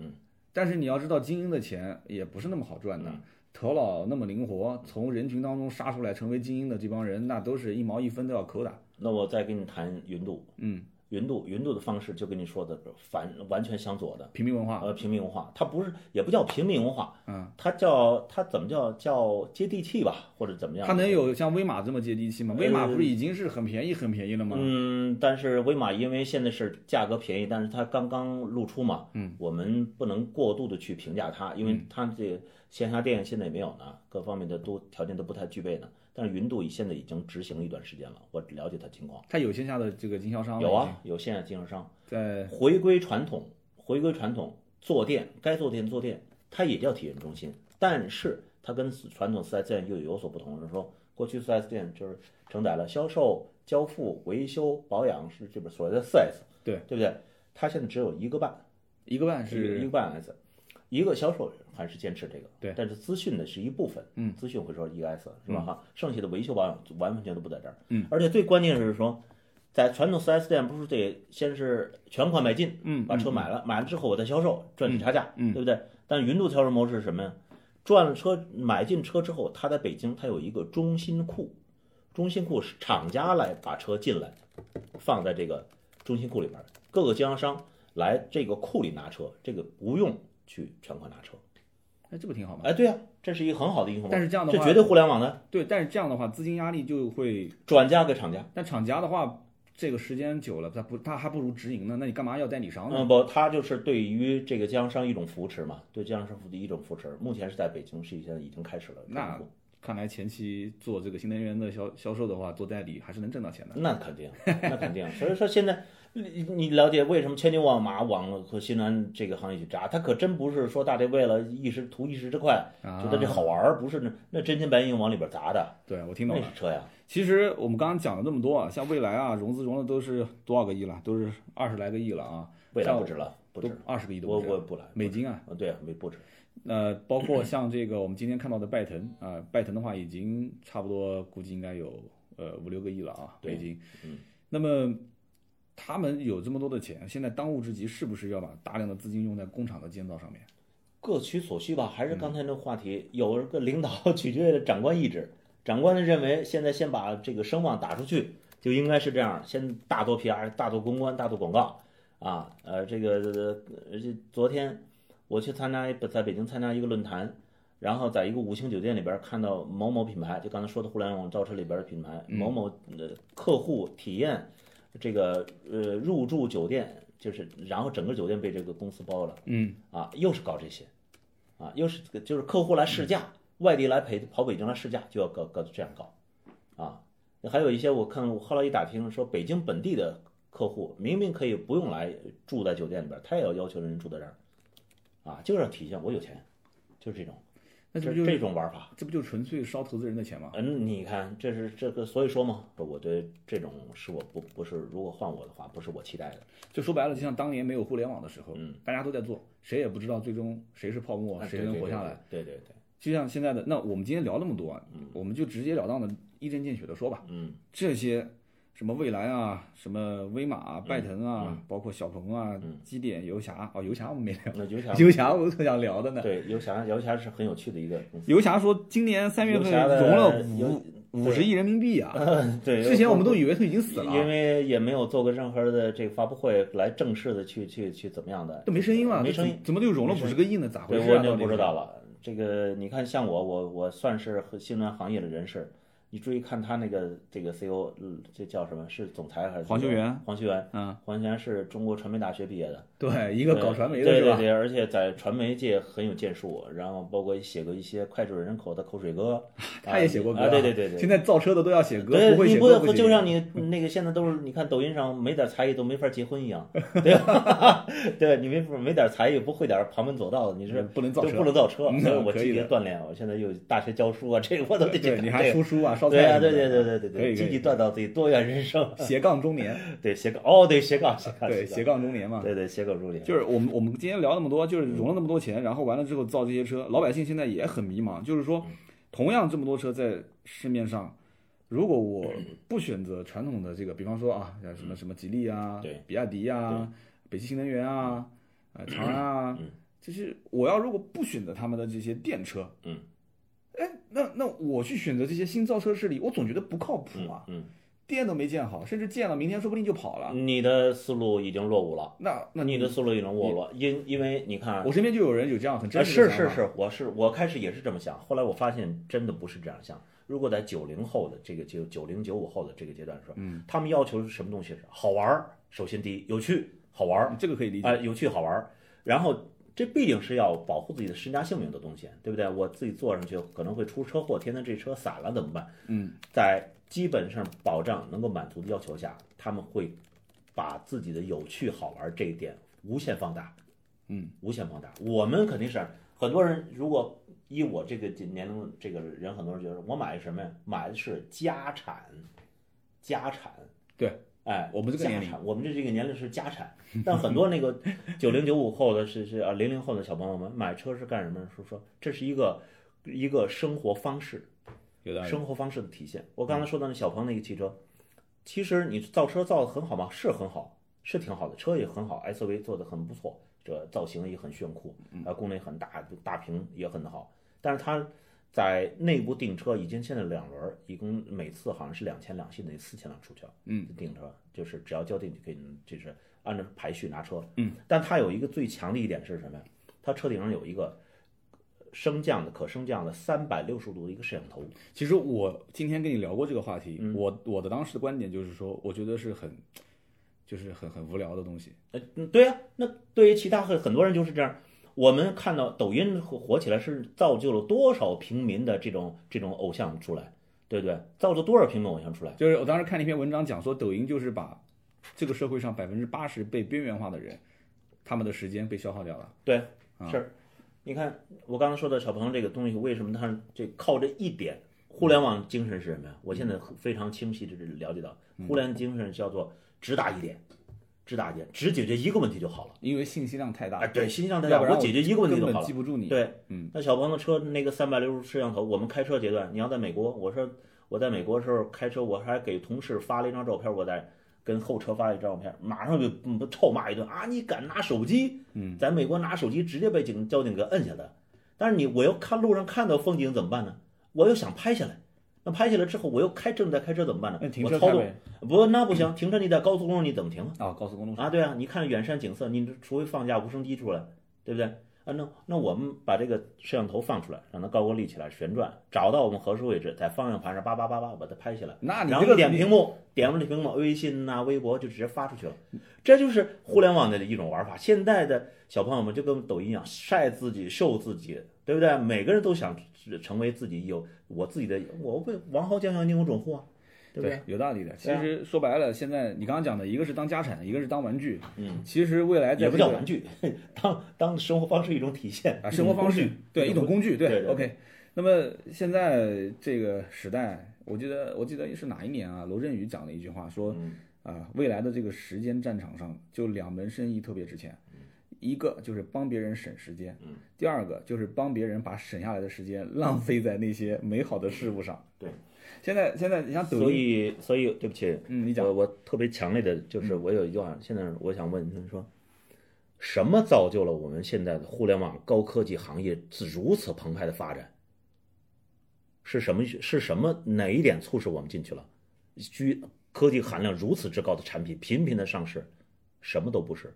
但是你要知道，精英的钱也不是那么好赚的，头脑那么灵活，从人群当中杀出来成为精英的这帮人，那都是一毛一分都要抠的。那我再跟你谈云度，嗯，云度云度的方式就跟你说的反完全相左的，平民文化，呃，平民文化，它不是也不叫平民文化，嗯，它叫它怎么叫叫接地气吧，或者怎么样？它能有像威马这么接地气吗？威马不是已经是很便宜很便宜了吗？嗯，但是威马因为现在是价格便宜，但是它刚刚露出嘛，嗯，我们不能过度的去评价它，因为它这线下店现在也没有呢，各方面的都条件都不太具备呢。但是云度现在已经执行了一段时间了，我了解它情况。它有线下的这个经销商了有啊，有线下经销商，在回归传统，回归传统坐店，该坐店坐店，它也叫体验中心，但是它跟传统 4S 店又有所不同，就是说过去 4S 店就是承载了销售、交付、维修、保养是这边所谓的 4S，对对不对？它现在只有一个半，一个半是一个半 S，一个销售还是坚持这个，对但是资讯的是一部分，嗯，资讯会说一个 S 是吧？哈，剩下的维修保养完完全都不在这儿，嗯，而且最关键是说，在传统 4S 店不是得先是全款买进，嗯把车买了，买了之后我再销售赚取差价，嗯对不对？但云度销售模式是什么呀？赚了车买进车之后，他在北京他有一个中心库，中心库是厂家来把车进来，放在这个中心库里边儿，各个经销商来这个库里拿车，这个不用去全款拿车。哎，这不挺好吗？哎，对呀、这是一个很好的应用。但是这样的话这绝对互联网的对，但是这样的话，资金压力就会，转嫁给厂家。但厂家的话，这个时间久了，他不，他还不如直营呢，那你干嘛要代理商呢？嗯，不，他就是对于这个经销商一种扶持嘛，对经销商的一种扶持。目前是在北京市现在已经开始了那。看来前期做这个新能源的销销售的话，做代理还是能挣到钱的。那肯定，那肯定。所以说现在你你了解为什么千军万马往和新能源这个行业去扎？他可真不是说大家为了一时图一时之快，啊觉得这好玩儿，不是那那真金白银往里边砸的，对我听懂了。那是车呀。其实我们刚刚讲了那么多啊，像蔚来啊，融资融的都是多少个亿了？都是二十来个亿了啊，未来不止了，不止，二十个亿都我不止我不来，美金啊。呃对，没不止。那，包括像这个我们今天看到的拜腾啊、拜腾的话已经差不多估计应该有呃五六个亿了啊，对美金。嗯，那么他们有这么多的钱，现在当务之急是不是要把大量的资金用在工厂的建造上面？各取所需吧，还是嗯刚才那个话题，有个领导取决于长官意志。长官认为现在先把这个声望打出去，就应该是这样，先大做 PR，大做公关，大做广告啊。呃，这个呃，这昨天我去参加一在北京参加一个论坛，然后在一个五星酒店里边看到某某品牌，就刚才说的互联网造车里边的品牌，某某呃客户体验这个呃入住酒店，就是然后整个酒店被这个公司包了。嗯，啊，又是搞这些，啊，又是就是客户来试驾，外地来陪跑北京来试驾，就要搞搞这样搞，啊，还有一些我看我后来一打听说，北京本地的客户明明可以不用来住在酒店里边，他也要要求人住在这儿，啊，就是要体现我有钱，就是这种，那这不就是种玩法。这不就纯粹烧投资人的钱吗？嗯，你看，这是这个，所以说嘛，我对这种是我不不是，如果换我的话，不是我期待的。就说白了，就像当年没有互联网的时候，嗯，大家都在做，谁也不知道最终谁是泡沫，谁能活下来。对对对，就像现在的，那我们今天聊那么多啊，我们就直截了当的、一针见血的说吧，嗯，这些什么蔚来啊，什么威马啊、拜腾啊，嗯包括小鹏啊、基点、游侠，哦，游侠我们没聊，那游侠 游侠我特想聊的呢。对游侠，游侠是很有趣的一个公司。游侠说今年三月份融了游五五十亿人民币啊，对，之前我们都以为他已经死了因啊，为也没有做过任何的这个发布会来正式的去去去怎么样的，都没声音了，没声音，怎么就融了五十个亿呢？咋回，事啊？我就不知道了。这个你看，像我，我我算是新能源行业的人士，你注意看他那个这个 CEO，嗯，这叫什么？是总裁还是黄修元？黄修元，嗯，黄修元是中国传媒大学毕业的，对，一个搞传媒的？对对对，而且在传媒界很有建树，然后包括写过一些脍炙人口的口水歌，他也写过歌啊，对对对对。现在造车的都要写歌，对，不会你不写歌行。就像你 那个现在都是你看抖音上没点才艺都没法结婚一样，对吧？对你没没点才艺，不会点旁门左道的，你是不能造车不能造车。嗯所以我积极锻炼，我现在又大学教书啊，这个我都得你还出书啊，烧菜对啊，对对对对对对，积极锻造自己多元人生。斜杠中年，对斜杠，哦，对斜杠斜杠，对斜杠。中年嘛。对对斜杠中年，就是我们我们今天聊那么多，就是融了那么多钱，然后完了之后造这些车，老百姓现在也很迷茫。就是说，同样这么多车在市面上，如果我不选择传统的这个，比方说啊，像什么什么吉利啊对，比亚迪啊，北汽新能源啊，呃，长安啊嗯，就是我要如果不选择他们的这些电车，嗯，哎，那那我去选择这些新造车势力，我总觉得不靠谱啊，嗯，店都没建好，甚至建了，明天说不定就跑了。你的思路已经落伍了。那那你的思路已经落伍了，因因为你看，我身边就有人有这样很啊，真实的想法是是是，我是我开始也是这么想，后来我发现真的不是这样想。如果在九零后的这个就九零九五后的这个阶段说，嗯，他们要求是什么东西？是好玩儿，首先第一有趣好玩儿，这个可以理解。啊、有趣好玩儿，然后这毕竟是要保护自己的身家性命的东西，对不对？我自己坐上去可能会出车祸，天天这车散了怎么办？嗯，在基本上保障能够满足的要求下，他们会把自己的有趣好玩这一点无限放大，嗯，无限放大。我们肯定是很多人，如果以我这个年龄这个人，很多人觉得我买的什么呀？买的是家产，家产。对，哎，我们这个年龄家产，我们这这个年龄是家产，但很多那个九零九五后的是是啊零零后的小朋友们买车是干什么呢？是说这是一个一个生活方式。生活方式的体现。我刚才说的那小鹏那个汽车，其实你造车造的很好吗？是很好，是挺好的，车也很好，SUV 做的很不错，这造型也很炫酷，啊，功能也很大，大屏也很好。但是它在内部订车已经现在两轮儿，一共每次好像是两千辆，现在四千辆出去了。嗯，订车就是只要交定就可以，就是按照排序拿车。嗯，但它有一个最强的一点是什么呀？它车顶上有一个升降的可升降的三百六十度的一个摄像头。其实我今天跟你聊过这个话题，嗯我我的当时的观点就是说，我觉得是很，就是很很无聊的东西。呃，嗯，对呀、那对于其他很很多人就是这样。我们看到抖音火火起来，是造就了多少平民的这种这种偶像出来，对不对？造就多少平民偶像出来？就是我当时看了一篇文章讲说，抖音就是把这个社会上百分之八十被边缘化的人，他们的时间被消耗掉了。对，啊是。你看我刚才说的小鹏这个东西，为什么他这靠这一点？互联网精神是什么呀？我现在非常清晰的了解到，互联网精神叫做只打一点，只打一点，只解决一个问题就好了。因为信息量太大，啊，对，信息量太大，我解决一个问题根就好了。记不住你。对，嗯，那小鹏的车那个三百六十摄像头，我们开车阶段，你要在美国，我说我在美国的时候开车，我还给同事发了一张照片，我在跟后车发了一张照片，马上就嗯臭骂一顿啊！你敢拿手机？嗯，在美国拿手机直接被警交警给摁下来。但是你我要看路上看到风景怎么办呢？我又想拍下来，那拍下来之后我又开正在开车怎么办呢我操纵车开呗。不，那不行，停车你在高速公路你怎么停啊？啊，高速公路上啊，对啊，你看远山景色，你除非放架无声机出来，对不对？啊，那那我们把这个摄像头放出来，让它高高立起来旋转，找到我们合适位置，在方向盘上叭叭叭叭把它拍下来，然后点屏幕，点完这屏幕，微信呐、微博就直接发出去了，这就是互联网的一种玩法。现在的小朋友们就跟抖音一样，晒自己、秀自己，对不对？每个人都想成为自己有我自己的，我为王侯将相宁有种乎啊，对不对？有道理的。其实说白了，现在你刚刚讲的一个是当家产，一个是当玩具。嗯，其实未来在也不叫玩具，当当生活方式一种体现啊，生活方式，对一种工具，对 OK。那么现在这个时代，我记得我记得是哪一年啊？罗振宇讲了一句话，说嗯啊，未来的这个时间战场上，就两门生意特别值钱，一个就是帮别人省时间，嗯第二个就是帮别人把省下来的时间浪费在那些美好的事物上。对，现在现在你像抖所，以，所以对不起，嗯，你讲我我特别强烈的就是我有一句话，现在我想问就是说，什么造就了我们现在的互联网高科技行业是如此澎湃的发展？是什么？是什么？哪一点促使我们进去了？居科技含量如此之高的产品频频的上市，什么都不是，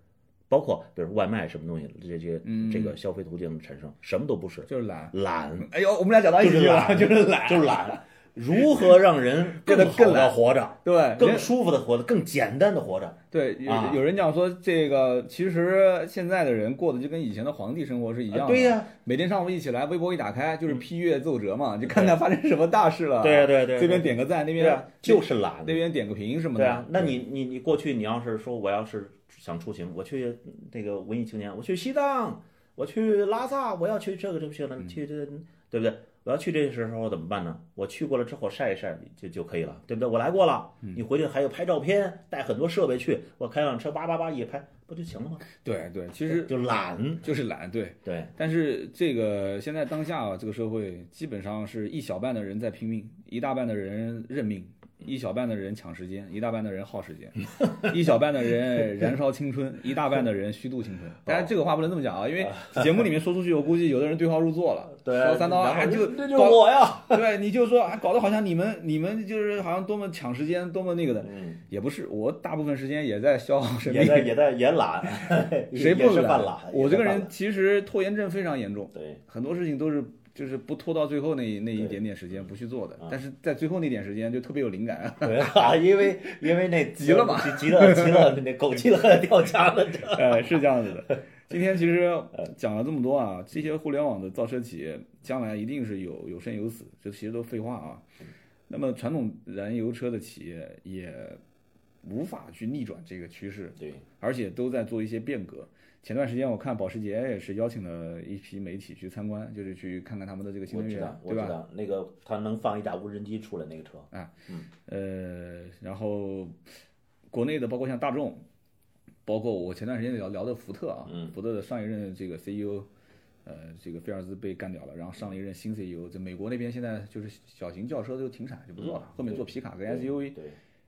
包括比如外卖什么东西，这些嗯这个消费途径的产生，什么都不是，就是懒。懒，哎呦，我们俩讲到一起了，就是懒，就是懒。如何让人 更好的活着？对，更舒服的活着，更简单的活着。对，有啊有人讲说，这个其实现在的人过的就跟以前的皇帝生活是一样的。啊对呀、每天上午一起来，微博一打开就是批阅奏折嘛，就看看发生什么大事了。对、对、对、这边点个赞，那边就是懒。那边点个评什么的。对啊，那你你你过去你要是说我要是想出行，我去那个文艺青年，我去西藏，我去拉萨，我要去这个这个去了，去这对不对？我要去这时候怎么办呢？我去过了之后晒一晒就就可以了，对不对？我来过了，你回去还有拍照片，带很多设备去，我开辆车叭叭叭一拍，不就行了吗？对对，其实就懒，就是懒，对。对，但是这个现在当下啊，这个社会基本上是一小半的人在拼命，一大半的人认命，一小半的人抢时间，一大半的人耗时间，一小半的人燃烧青春，一大半的人虚度青春。当然这个话不能这么讲啊，因为节目里面说出去，我估计有的人对号入座了。说三刀啊，就这就我呀。对，你就说啊，搞得好像你们你们就是好像多么抢时间，多么那个的，嗯，也不是，我大部分时间也在消耗生命。也 在也在也懒，谁不懒？我这个人其实拖延症非常严重。对，很多事情都是就是不拖到最后那那一点点时间不去做的啊，但是在最后那点时间就特别有灵感。对啊，因为因为那 急了嘛急急了急了，那狗急了掉家了，这呃，是这样子的。今天其实讲了这么多啊，这些互联网的造车企业将来一定是有有生有死，这其实都废话啊。那么传统燃油车的企业也无法去逆转这个趋势，对，而且都在做一些变革。前段时间我看保时捷也是邀请了一批媒体去参观，就是去看看他们的这个新能源我知道，，我对吧？知道那个它能放一架无人机出来那个车，呃，然后国内的包括像大众，包括我前段时间聊聊的福特啊，嗯福特的上一任这个 CEO，呃，这个菲尔兹被干掉了，然后上了一任新 CEO，在美国那边现在就是小型轿车就停产就不做了，后面做皮卡跟 SUV，对，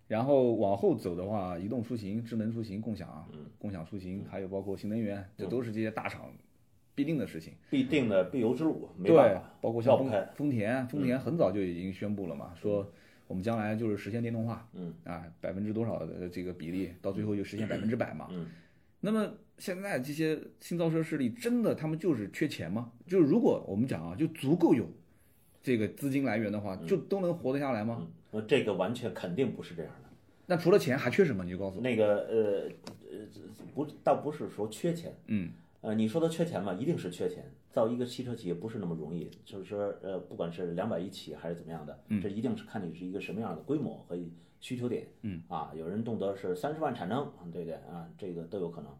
然后往后走的话，移动出行、智能出行、共享、嗯共享出行，还有包括新能源，这都是这些大厂必定的事情。必定的必由之路，没对办法，，包括像丰丰田，丰田很早就已经宣布了嘛，说我们将来就是实现电动化，嗯啊，百分之多少的这个比例，到最后就实现百分之百嘛。嗯那么现在这些新造车势力真的他们就是缺钱吗？就是如果我们讲啊，就足够有这个资金来源的话，就都能活得下来吗？这个完全肯定不是这样的。那除了钱还缺什么？你就告诉我。那个呃呃不，倒不是说缺钱，嗯，呃，你说的缺钱嘛，一定是缺钱。造一个汽车企业不是那么容易，就是说，呃，不管是两百亿起还是怎么样的，这一定是看你是一个什么样的规模和需求点，嗯，啊，有人动辄是三十万产能，对不对啊？这个都有可能。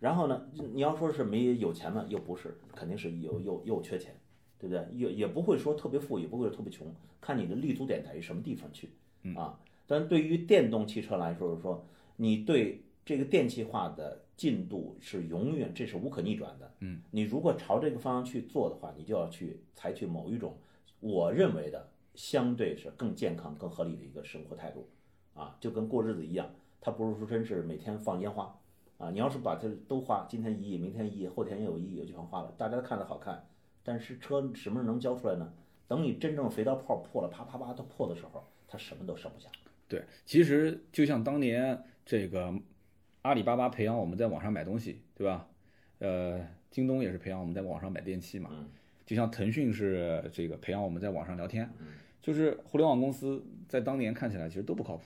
然后呢，你要说是没有钱嘛，又不是，肯定是有又又缺钱，对不对？也也不会说特别富，也不会特别穷，看你的立足点在于什么地方去，啊。但对于电动汽车来说，是说你对这个电气化的进度是永远，这是无可逆转的。嗯，你如果朝这个方向去做的话，你就要去采取某一种我认为的相对是更健康、更合理的一个生活态度，啊，就跟过日子一样，它不是说真是每天放烟花，啊，你要是把这都花，今天一亿，明天一亿，后天也有一亿，就全花了，大家看着好看，但是车什么时候能交出来呢？等你真正肥皂泡破了，啪啪啪都破的时候，它什么都剩不下。对，其实就像当年这个阿里巴巴培养我们在网上买东西，对吧？呃，京东也是培养我们在网上买电器嘛。就像腾讯是这个培养我们在网上聊天。就是互联网公司在当年看起来其实都不靠谱。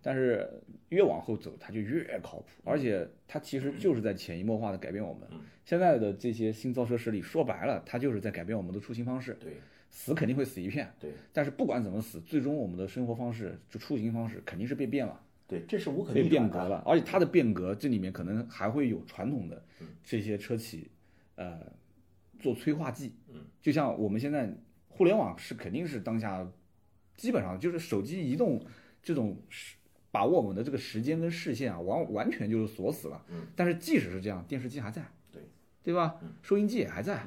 但是越往后走，它就越靠谱，而且它其实就是在潜移默化的改变我们。现在的这些新造车势力，说白了，它就是在改变我们的出行方式。对。死肯定会死一片，对。但是不管怎么死，最终我们的生活方式就出行方式肯定是被变了，对，这是无可被变革了。而且它的变革，这里面可能还会有传统的这些车企，呃，做催化剂。嗯，就像我们现在互联网是肯定是当下基本上就是手机移动这种把握我们的这个时间跟视线啊，完完全就是锁死了。嗯。但是即使是这样，电视机还在，对，对吧？收音机也还在，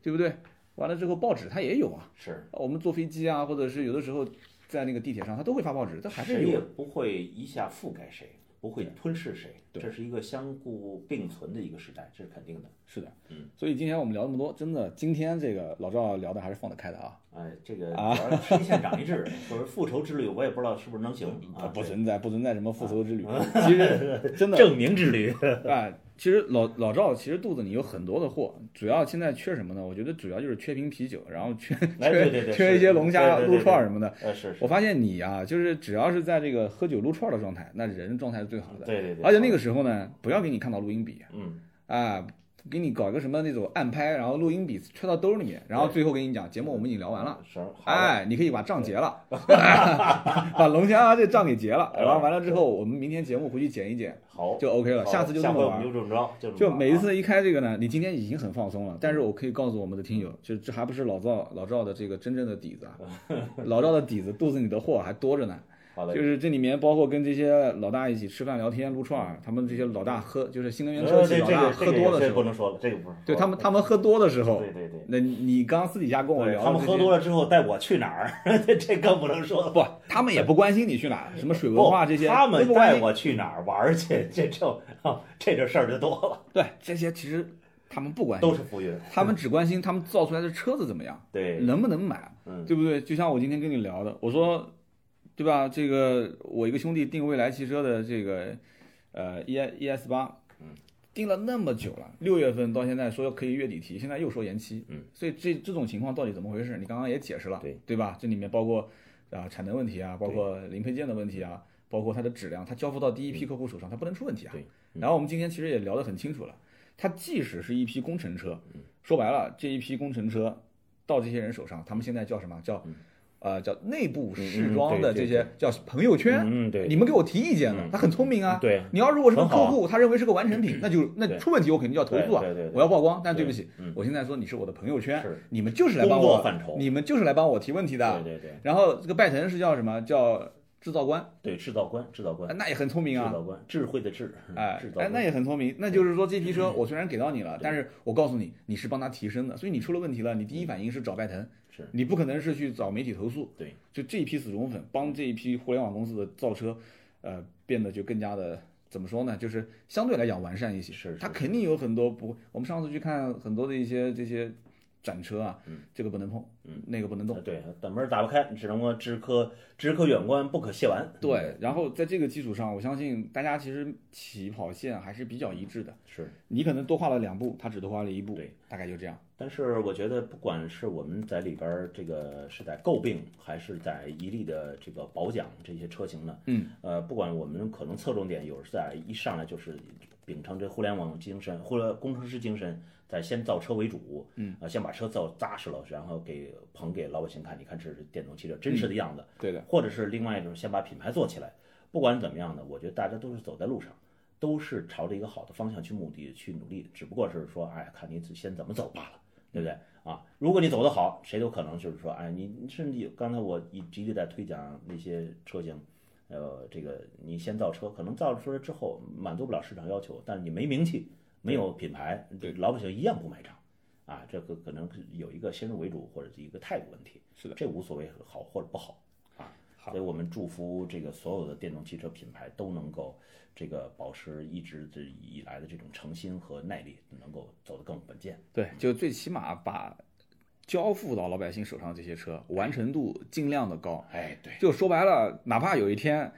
对不对？完了之后，报纸它也有啊。是，我们坐飞机啊，或者是有的时候在那个地铁上，它都会发报纸，它还是有。谁也不会一下覆盖谁，不会吞噬谁，这是一个相互并存的一个时代，这是肯定的。是的，嗯。所以今天我们聊那么多，真的，今天这个老赵聊的还是放得开的啊。哎，这个主要吃一堑长一智，说是复仇之旅，我也不知道是不是能行啊。不存在，不存在什么复仇之旅，其实真的 证明之旅 啊。其实老老赵其实肚子里有很多的货，主要现在缺什么呢？我觉得主要就是缺瓶啤酒，然后缺缺缺一些龙虾、撸串什么的。呃，是。我发现你啊，就是只要是在这个喝酒撸串的状态，那人状态是最好的。对对对。而且那个时候呢，不要给你看到录音笔。嗯。啊。给你搞一个什么那种暗拍，然后录音笔揣到兜里面，然后最后跟你讲节目我们已经聊完了，哎，你可以把账结了，把龙虾这账给结了，然后完了之后我们明天节目回去剪一剪，好就 OK 了，下次就这么玩，就这么着，就每一次一开这个呢，你今天已经很放松了，但是我可以告诉我们的听友，就这还不是老赵老赵的这个真正的底子，老赵的底子肚子里的货还多着呢。就是这里面包括跟这些老大一起吃饭聊天撸串儿，他们这些老大喝就是新能源车企老大喝多的时候，不能说了，这个不是。对他们，他们喝多的时候，对对对。那你刚私底下跟我聊，他们喝多了之后带我去哪儿？这更不能说。不，他们也不关心你去哪儿，什么水文化这些。他们带我去哪儿玩去？这就这这事儿就多了。对，这些其实他们不关心，都是浮云。他们只关心他们造出来的车子怎么样，对，能不能买，嗯，对不对？就像我今天跟你聊的，我说。对吧？这个我一个兄弟订未来汽车的这个，呃，E E S 八，嗯，订了那么久了，六月份到现在说可以月底提，现在又说延期，嗯，所以这这种情况到底怎么回事？你刚刚也解释了，对对吧？这里面包括啊产能问题啊，包括零配件的问题啊，包括它的质量，它交付到第一批客户手上，它不能出问题啊。对。然后我们今天其实也聊得很清楚了，它即使是一批工程车，说白了这一批工程车到这些人手上，他们现在叫什么叫？呃，叫内部试装的这些叫朋友圈，嗯，对，你们给我提意见了，他很聪明啊。对，你要如果是个客户，他认为是个完成品，那就那出问题我肯定就要投诉啊，对对，我要曝光。但对不起，我现在说你是我的朋友圈，是你们就是来帮我，你们就是来帮我提问题的。对对对。然后这个拜腾是叫什么叫制造官？对，制造官，制造官，那也很聪明啊。制造官，智慧的智，哎，哎，那也很聪明。那就是说这批车我虽然给到你了，但是我告诉你，你是帮他提升的，所以你出了问题了，你第一反应是找拜腾。你不可能是去找媒体投诉，对，就这一批死忠粉帮这一批互联网公司的造车，呃，变得就更加的怎么说呢？就是相对来讲完善一些。是，他肯定有很多不，我们上次去看很多的一些这些展车啊，嗯这个不能碰，嗯，那个不能动。对，等门打不开，只能够只可只可远观，不可亵玩。对，然后在这个基础上，我相信大家其实起跑线还是比较一致的。是，你可能多画了两步，他只多画了一步，对，大概就这样。但是我觉得，不管是我们在里边儿这个是在诟病，还是在一力的这个褒奖这些车型呢，嗯，呃，不管我们可能侧重点有是在一上来就是秉承这互联网精神或者工程师精神，在先造车为主，嗯，啊，先把车造扎实了，然后给捧给老百姓看，你看这是电动汽车真实的样子，对的，或者是另外一种先把品牌做起来。不管怎么样呢，我觉得大家都是走在路上，都是朝着一个好的方向去目的去努力，只不过是说，哎，看你先怎么走罢了。对不对啊？如果你走得好，谁都可能就是说，哎，你甚至刚才我一直在推讲那些车型，呃，这个你先造车，可能造出来之后满足不了市场要求，但是你没名气，没有品牌，对老百姓一样不买账啊。这个可能有一个先入为主或者是一个态度问题，是的，这无所谓好或者不好啊。所以我们祝福这个所有的电动汽车品牌都能够这个保持一直这以来的这种诚心和耐力，能够走得更稳健。对，就最起码把交付到老百姓手上这些车完成度尽量的高。哎，对，就说白了，哪怕有一天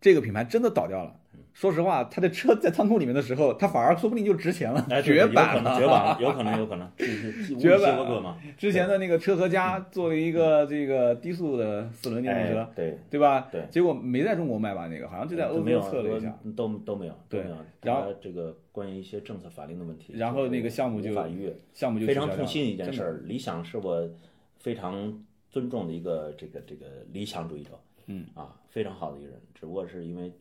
这个品牌真的倒掉了。说实话，他的车在仓库里面的时候，他反而说不定就值钱了，绝版了，绝版了，有可能，有可能，绝版了嘛。之前的那个车和家做了一个这个低速的四轮电动车，对对吧？对，结果没在中国卖吧？那个好像就在欧洲测了一下，都都没有，对。然后这个关于一些政策法令的问题，然后那个项目就法逾越，项目就非常痛心一件事儿。理想是我非常尊重的一个这个这个理想主义者，嗯啊，非常好的一个人，只不过是因为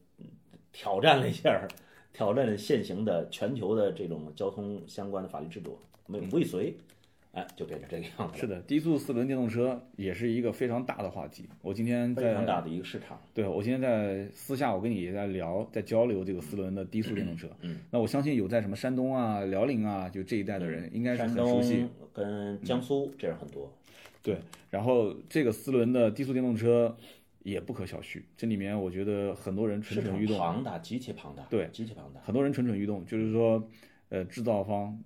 挑战了一下。挑战现行的全球的这种交通相关的法律制度，没有未遂，哎，就变成这个样子。是的，低速四轮电动车也是一个非常大的话题。我今天非常大的一个市场。对，我今天在私下我跟你也在聊，在交流这个四轮的低速电动车。嗯，那我相信有在什么山东啊、辽宁啊，就这一带的人应该是很熟悉。跟江苏这样很多。对，然后这个四轮的低速电动车。也不可小觑，这里面我觉得很多人蠢蠢欲动，庞大，极其庞大，对，极其庞大，很多人蠢蠢欲动，就是说，呃，制造方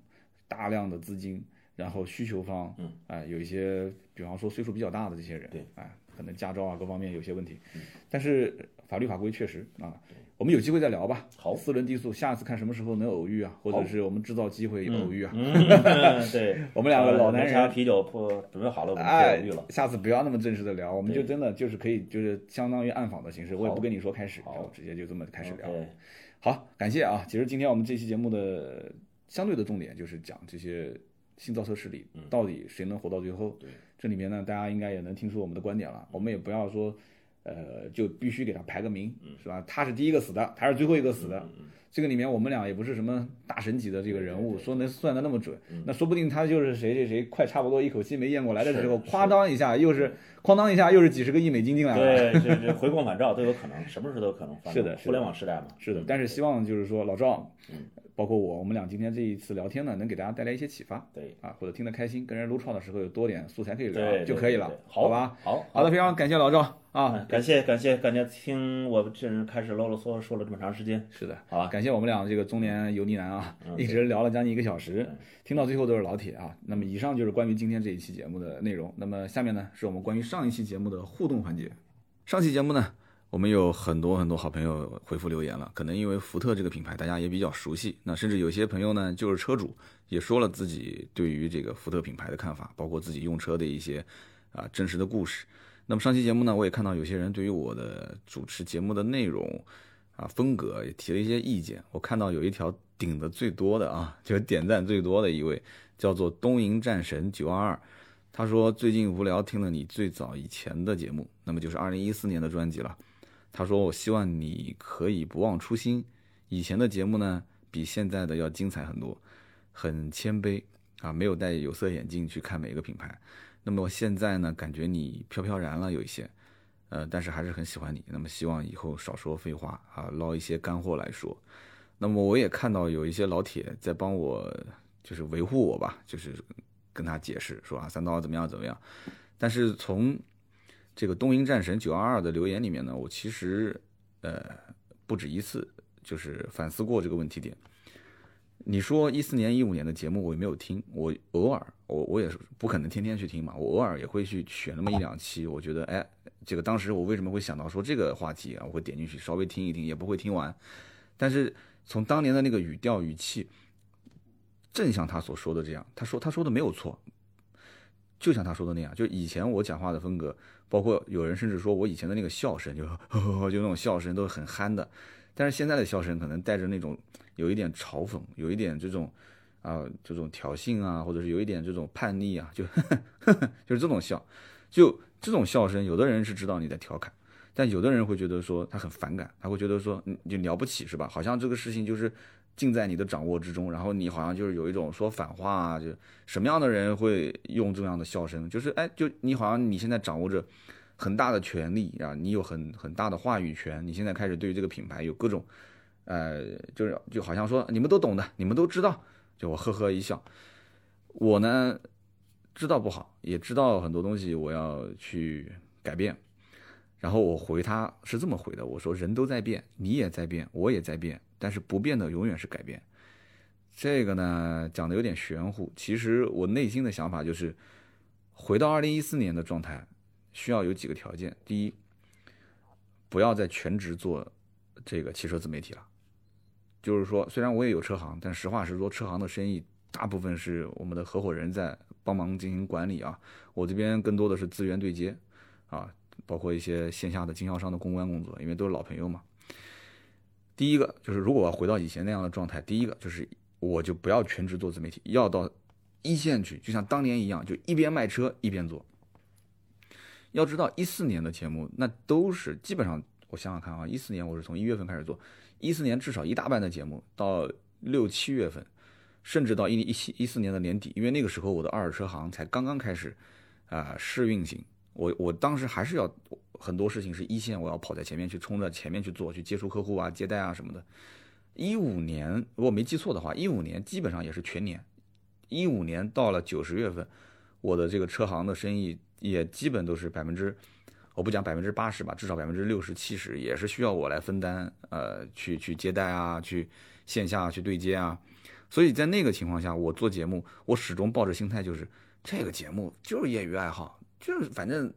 大量的资金，然后需求方，嗯，哎，有一些，比方说岁数比较大的这些人，对，哎，可能驾照啊各方面有些问题，但是法律法规确实啊。我们有机会再聊吧。好，四轮低速，下次看什么时候能偶遇啊，或者是我们制造机会偶遇啊。对，我们两个老男人，啤酒铺准备好了，我们偶遇了。下次不要那么正式的聊，我们就真的就是可以，就是相当于暗访的形式，我也不跟你说开始，好，直接就这么开始聊。好，感谢啊。其实今天我们这期节目的相对的重点就是讲这些新造车势力到底谁能活到最后。对，这里面呢，大家应该也能听出我们的观点了。我们也不要说。呃，就必须给他排个名，是吧？他是第一个死的，他是最后一个死的。这个里面我们俩也不是什么大神级的这个人物，说能算的那么准，那说不定他就是谁谁谁，快差不多一口气没咽过来的时候，哐当一下又是哐当一下又是几十个亿美金进来了。对，这这回光返照都有可能，什么事都有可能。是的，互联网时代嘛。是的，但是希望就是说老赵。包括我，我们俩今天这一次聊天呢，能给大家带来一些启发，对啊，或者听得开心，跟人撸串的时候有多点素材可以聊就可以了，好吧？好好的，非常感谢老赵啊，感谢感谢感谢，听我这人开始啰啰嗦嗦说了这么长时间，是的，好吧，感谢我们俩这个中年油腻男啊，一直聊了将近一个小时，听到最后都是老铁啊。那么以上就是关于今天这一期节目的内容，那么下面呢是我们关于上一期节目的互动环节，上期节目呢。我们有很多很多好朋友回复留言了，可能因为福特这个品牌大家也比较熟悉，那甚至有些朋友呢就是车主，也说了自己对于这个福特品牌的看法，包括自己用车的一些啊真实的故事。那么上期节目呢，我也看到有些人对于我的主持节目的内容啊风格也提了一些意见。我看到有一条顶的最多的啊，就是点赞最多的一位叫做东瀛战神九二二，他说最近无聊听了你最早以前的节目，那么就是二零一四年的专辑了。他说：“我希望你可以不忘初心，以前的节目呢比现在的要精彩很多，很谦卑啊，没有戴有色眼镜去看每个品牌。那么现在呢，感觉你飘飘然了有一些，呃，但是还是很喜欢你。那么希望以后少说废话啊，捞一些干货来说。那么我也看到有一些老铁在帮我，就是维护我吧，就是跟他解释说啊，三刀怎么样怎么样。但是从这个东瀛战神九二二的留言里面呢，我其实呃不止一次就是反思过这个问题点。你说一四年、一五年的节目我也没有听，我偶尔我我也是不可能天天去听嘛，我偶尔也会去选那么一两期，我觉得哎，这个当时我为什么会想到说这个话题啊，我会点进去稍微听一听，也不会听完，但是从当年的那个语调语气，正像他所说的这样，他说他说的没有错，就像他说的那样，就以前我讲话的风格，包括有人甚至说我以前的那个笑声，就 就那种笑声都是很憨的，但是现在的笑声可能带着那种。有一点嘲讽，有一点这种，啊，这种挑衅啊，或者是有一点这种叛逆啊，就 就是这种笑，就这种笑声，有的人是知道你在调侃，但有的人会觉得说他很反感，他会觉得说你就了不起是吧？好像这个事情就是尽在你的掌握之中，然后你好像就是有一种说反话啊，就什么样的人会用这样的笑声？就是哎，就你好像你现在掌握着很大的权利啊，你有很很大的话语权，你现在开始对于这个品牌有各种。呃，就是就好像说你们都懂的，你们都知道，就我呵呵一笑。我呢，知道不好，也知道很多东西我要去改变。然后我回他是这么回的，我说人都在变，你也在变，我也在变，但是不变的永远是改变。这个呢讲的有点玄乎，其实我内心的想法就是，回到二零一四年的状态，需要有几个条件。第一，不要再全职做这个汽车自媒体了。就是说，虽然我也有车行，但实话实说，车行的生意大部分是我们的合伙人在帮忙进行管理啊。我这边更多的是资源对接，啊，包括一些线下的经销商的公关工作，因为都是老朋友嘛。第一个就是，如果要回到以前那样的状态，第一个就是我就不要全职做自媒体，要到一线去，就像当年一样，就一边卖车一边做。要知道，一四年的节目那都是基本上，我想想看啊，一四年我是从一月份开始做。一四年至少一大半的节目到六七月份，甚至到一一七一四年的年底，因为那个时候我的二手车行才刚刚开始啊试运行，我我当时还是要很多事情是一线，我要跑在前面去冲着前面去做，去接触客户啊、接待啊什么的。一五年如果没记错的话，一五年基本上也是全年，一五年到了九十月份，我的这个车行的生意也基本都是百分之。我不讲百分之八十吧，至少百分之六十七十也是需要我来分担，呃，去去接待啊，去线下去对接啊。所以在那个情况下，我做节目，我始终抱着心态就是，这个节目就是业余爱好，就是反正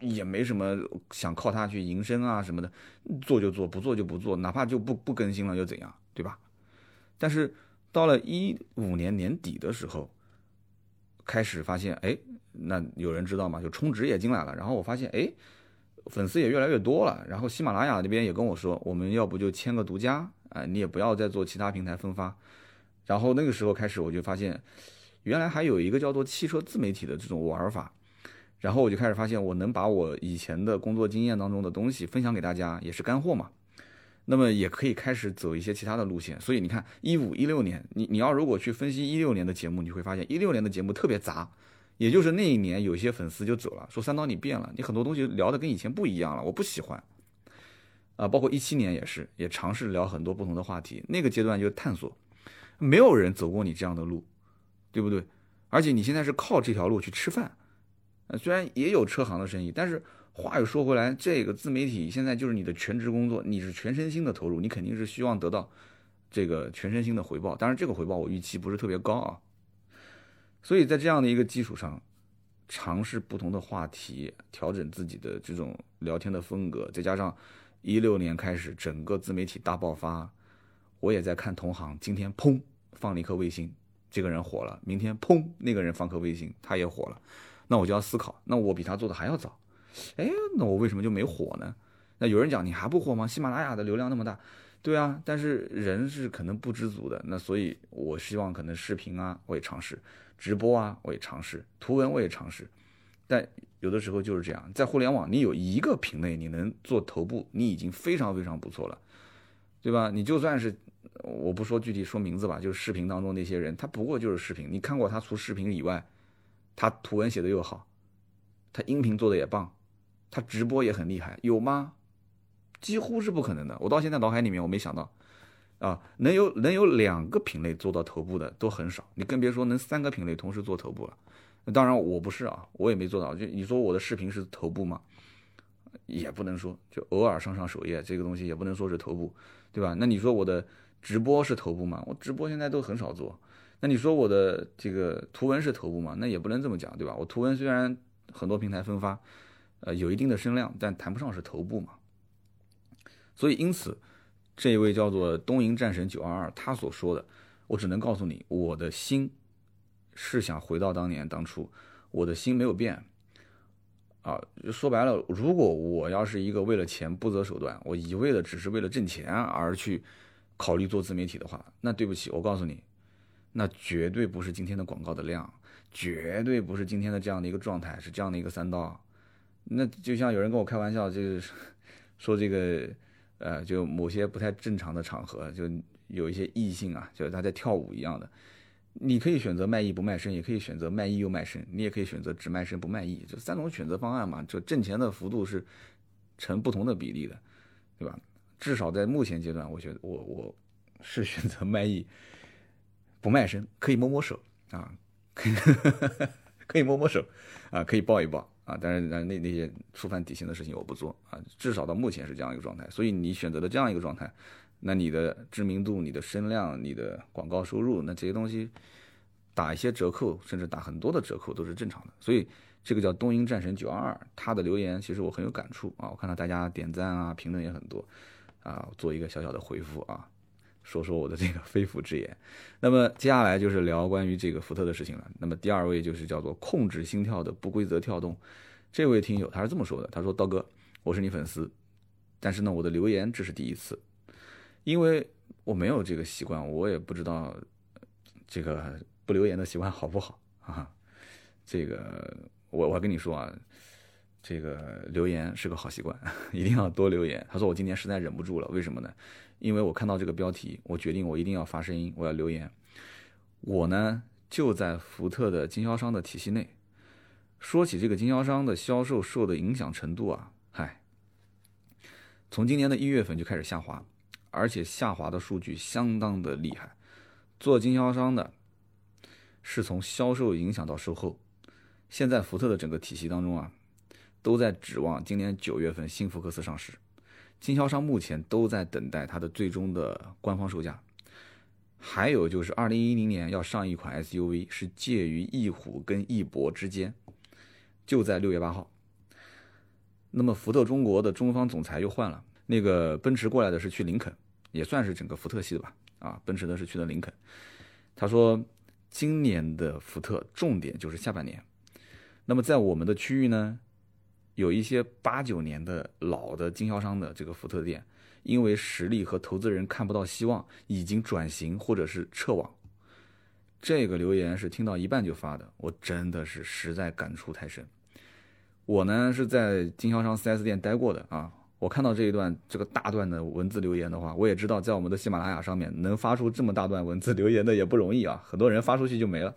也没什么想靠它去营生啊什么的，做就做，不做就不做，哪怕就不不更新了又怎样，对吧？但是到了一五年年底的时候，开始发现，哎。那有人知道吗？就充值也进来了，然后我发现，哎，粉丝也越来越多了。然后喜马拉雅那边也跟我说，我们要不就签个独家啊，你也不要再做其他平台分发。然后那个时候开始，我就发现，原来还有一个叫做汽车自媒体的这种玩法。然后我就开始发现，我能把我以前的工作经验当中的东西分享给大家，也是干货嘛。那么也可以开始走一些其他的路线。所以你看，一五一六年，你你要如果去分析一六年的节目，你会发现一六年的节目特别杂。也就是那一年，有些粉丝就走了，说三刀你变了，你很多东西聊的跟以前不一样了，我不喜欢。啊，包括一七年也是，也尝试聊很多不同的话题。那个阶段就是探索，没有人走过你这样的路，对不对？而且你现在是靠这条路去吃饭，呃，虽然也有车行的生意，但是话又说回来，这个自媒体现在就是你的全职工作，你是全身心的投入，你肯定是希望得到这个全身心的回报。当然，这个回报我预期不是特别高啊。所以在这样的一个基础上，尝试不同的话题，调整自己的这种聊天的风格，再加上一六年开始整个自媒体大爆发，我也在看同行，今天砰放了一颗卫星，这个人火了，明天砰那个人放颗卫星，他也火了，那我就要思考，那我比他做的还要早，哎，那我为什么就没火呢？那有人讲你还不火吗？喜马拉雅的流量那么大。对啊，但是人是可能不知足的，那所以我希望可能视频啊我也尝试，直播啊我也尝试，图文我也尝试，但有的时候就是这样，在互联网你有一个品类你能做头部，你已经非常非常不错了，对吧？你就算是我不说具体说名字吧，就是视频当中那些人，他不过就是视频，你看过他除视频以外，他图文写的又好，他音频做的也棒，他直播也很厉害，有吗？几乎是不可能的。我到现在脑海里面，我没想到，啊，能有能有两个品类做到头部的都很少，你更别说能三个品类同时做头部了。当然我不是啊，我也没做到。就你说我的视频是头部吗？也不能说，就偶尔上上首页这个东西也不能说是头部，对吧？那你说我的直播是头部吗？我直播现在都很少做。那你说我的这个图文是头部吗？那也不能这么讲，对吧？我图文虽然很多平台分发，呃，有一定的声量，但谈不上是头部嘛。所以因此，这一位叫做东瀛战神九二二，他所说的，我只能告诉你，我的心是想回到当年当初，我的心没有变。啊，说白了，如果我要是一个为了钱不择手段，我一味的只是为了挣钱而去考虑做自媒体的话，那对不起，我告诉你，那绝对不是今天的广告的量，绝对不是今天的这样的一个状态，是这样的一个三刀。那就像有人跟我开玩笑，就是 说这个，呃，就某些不太正常的场合，就有一些异性啊，就是他在跳舞一样的。你可以选择卖艺不卖身，也可以选择卖艺又卖身，你也可以选择只卖身不卖艺，这三种选择方案嘛，就挣钱的幅度是成不同的比例的，对吧？至少在目前阶段，我觉得我我是选择卖艺不卖身，可以摸摸手啊，可以摸摸手啊，可以抱一抱啊，但是那那那些触犯底线的事情我不做啊，至少到目前是这样一个状态，所以你选择了这样一个状态。那你的知名度、你的声量、你的广告收入，那这些东西打一些折扣，甚至打很多的折扣都是正常的。所以这个叫东瀛战神九二二，他的留言其实我很有感触啊。我看到大家点赞啊、评论也很多啊，做一个小小的回复啊，说说我的这个 肺腑之言。那么接下来就是聊关于这个福特的事情了。那么第二位就是叫做控制心跳的不规则跳动，这位听友他是这么说的：他说刀哥，我是你粉丝，但是呢，我的留言这是第一次。因为我没有这个习惯，我也不知道这个不留言的习惯好不好啊？这个我我跟你说啊，这个留言是个好习惯，一定要多留言。他说我今天实在忍不住了，为什么呢？因为我看到这个标题，我决定我一定要发声音，我要留言。我呢就在福特的经销商的体系内，说起这个经销商的销售受的影响程度啊，嗨，从今年的一月份就开始下滑。而且下滑的数据相当的厉害，做经销商的，是从销售影响到售后。现在福特的整个体系当中啊，都在指望今年九月份新福克斯上市，经销商目前都在等待它的最终的官方售价。还有就是二零一零年要上一款 SUV，是介于翼虎跟翼博之间，就在六月八号。那么福特中国的中方总裁又换了。那个奔驰过来的是去林肯，也算是整个福特系的吧。啊，奔驰的是去的林肯。他说，今年的福特重点就是下半年。那么在我们的区域呢，有一些八九年的老的经销商的这个福特店，因为实力和投资人看不到希望，已经转型或者是撤网。这个留言是听到一半就发的，我真的是实在感触太深。我呢是在经销商 4S 店待过的啊。我看到这一段这个大段的文字留言的话，我也知道在我们的喜马拉雅上面能发出这么大段文字留言的也不容易啊，很多人发出去就没了。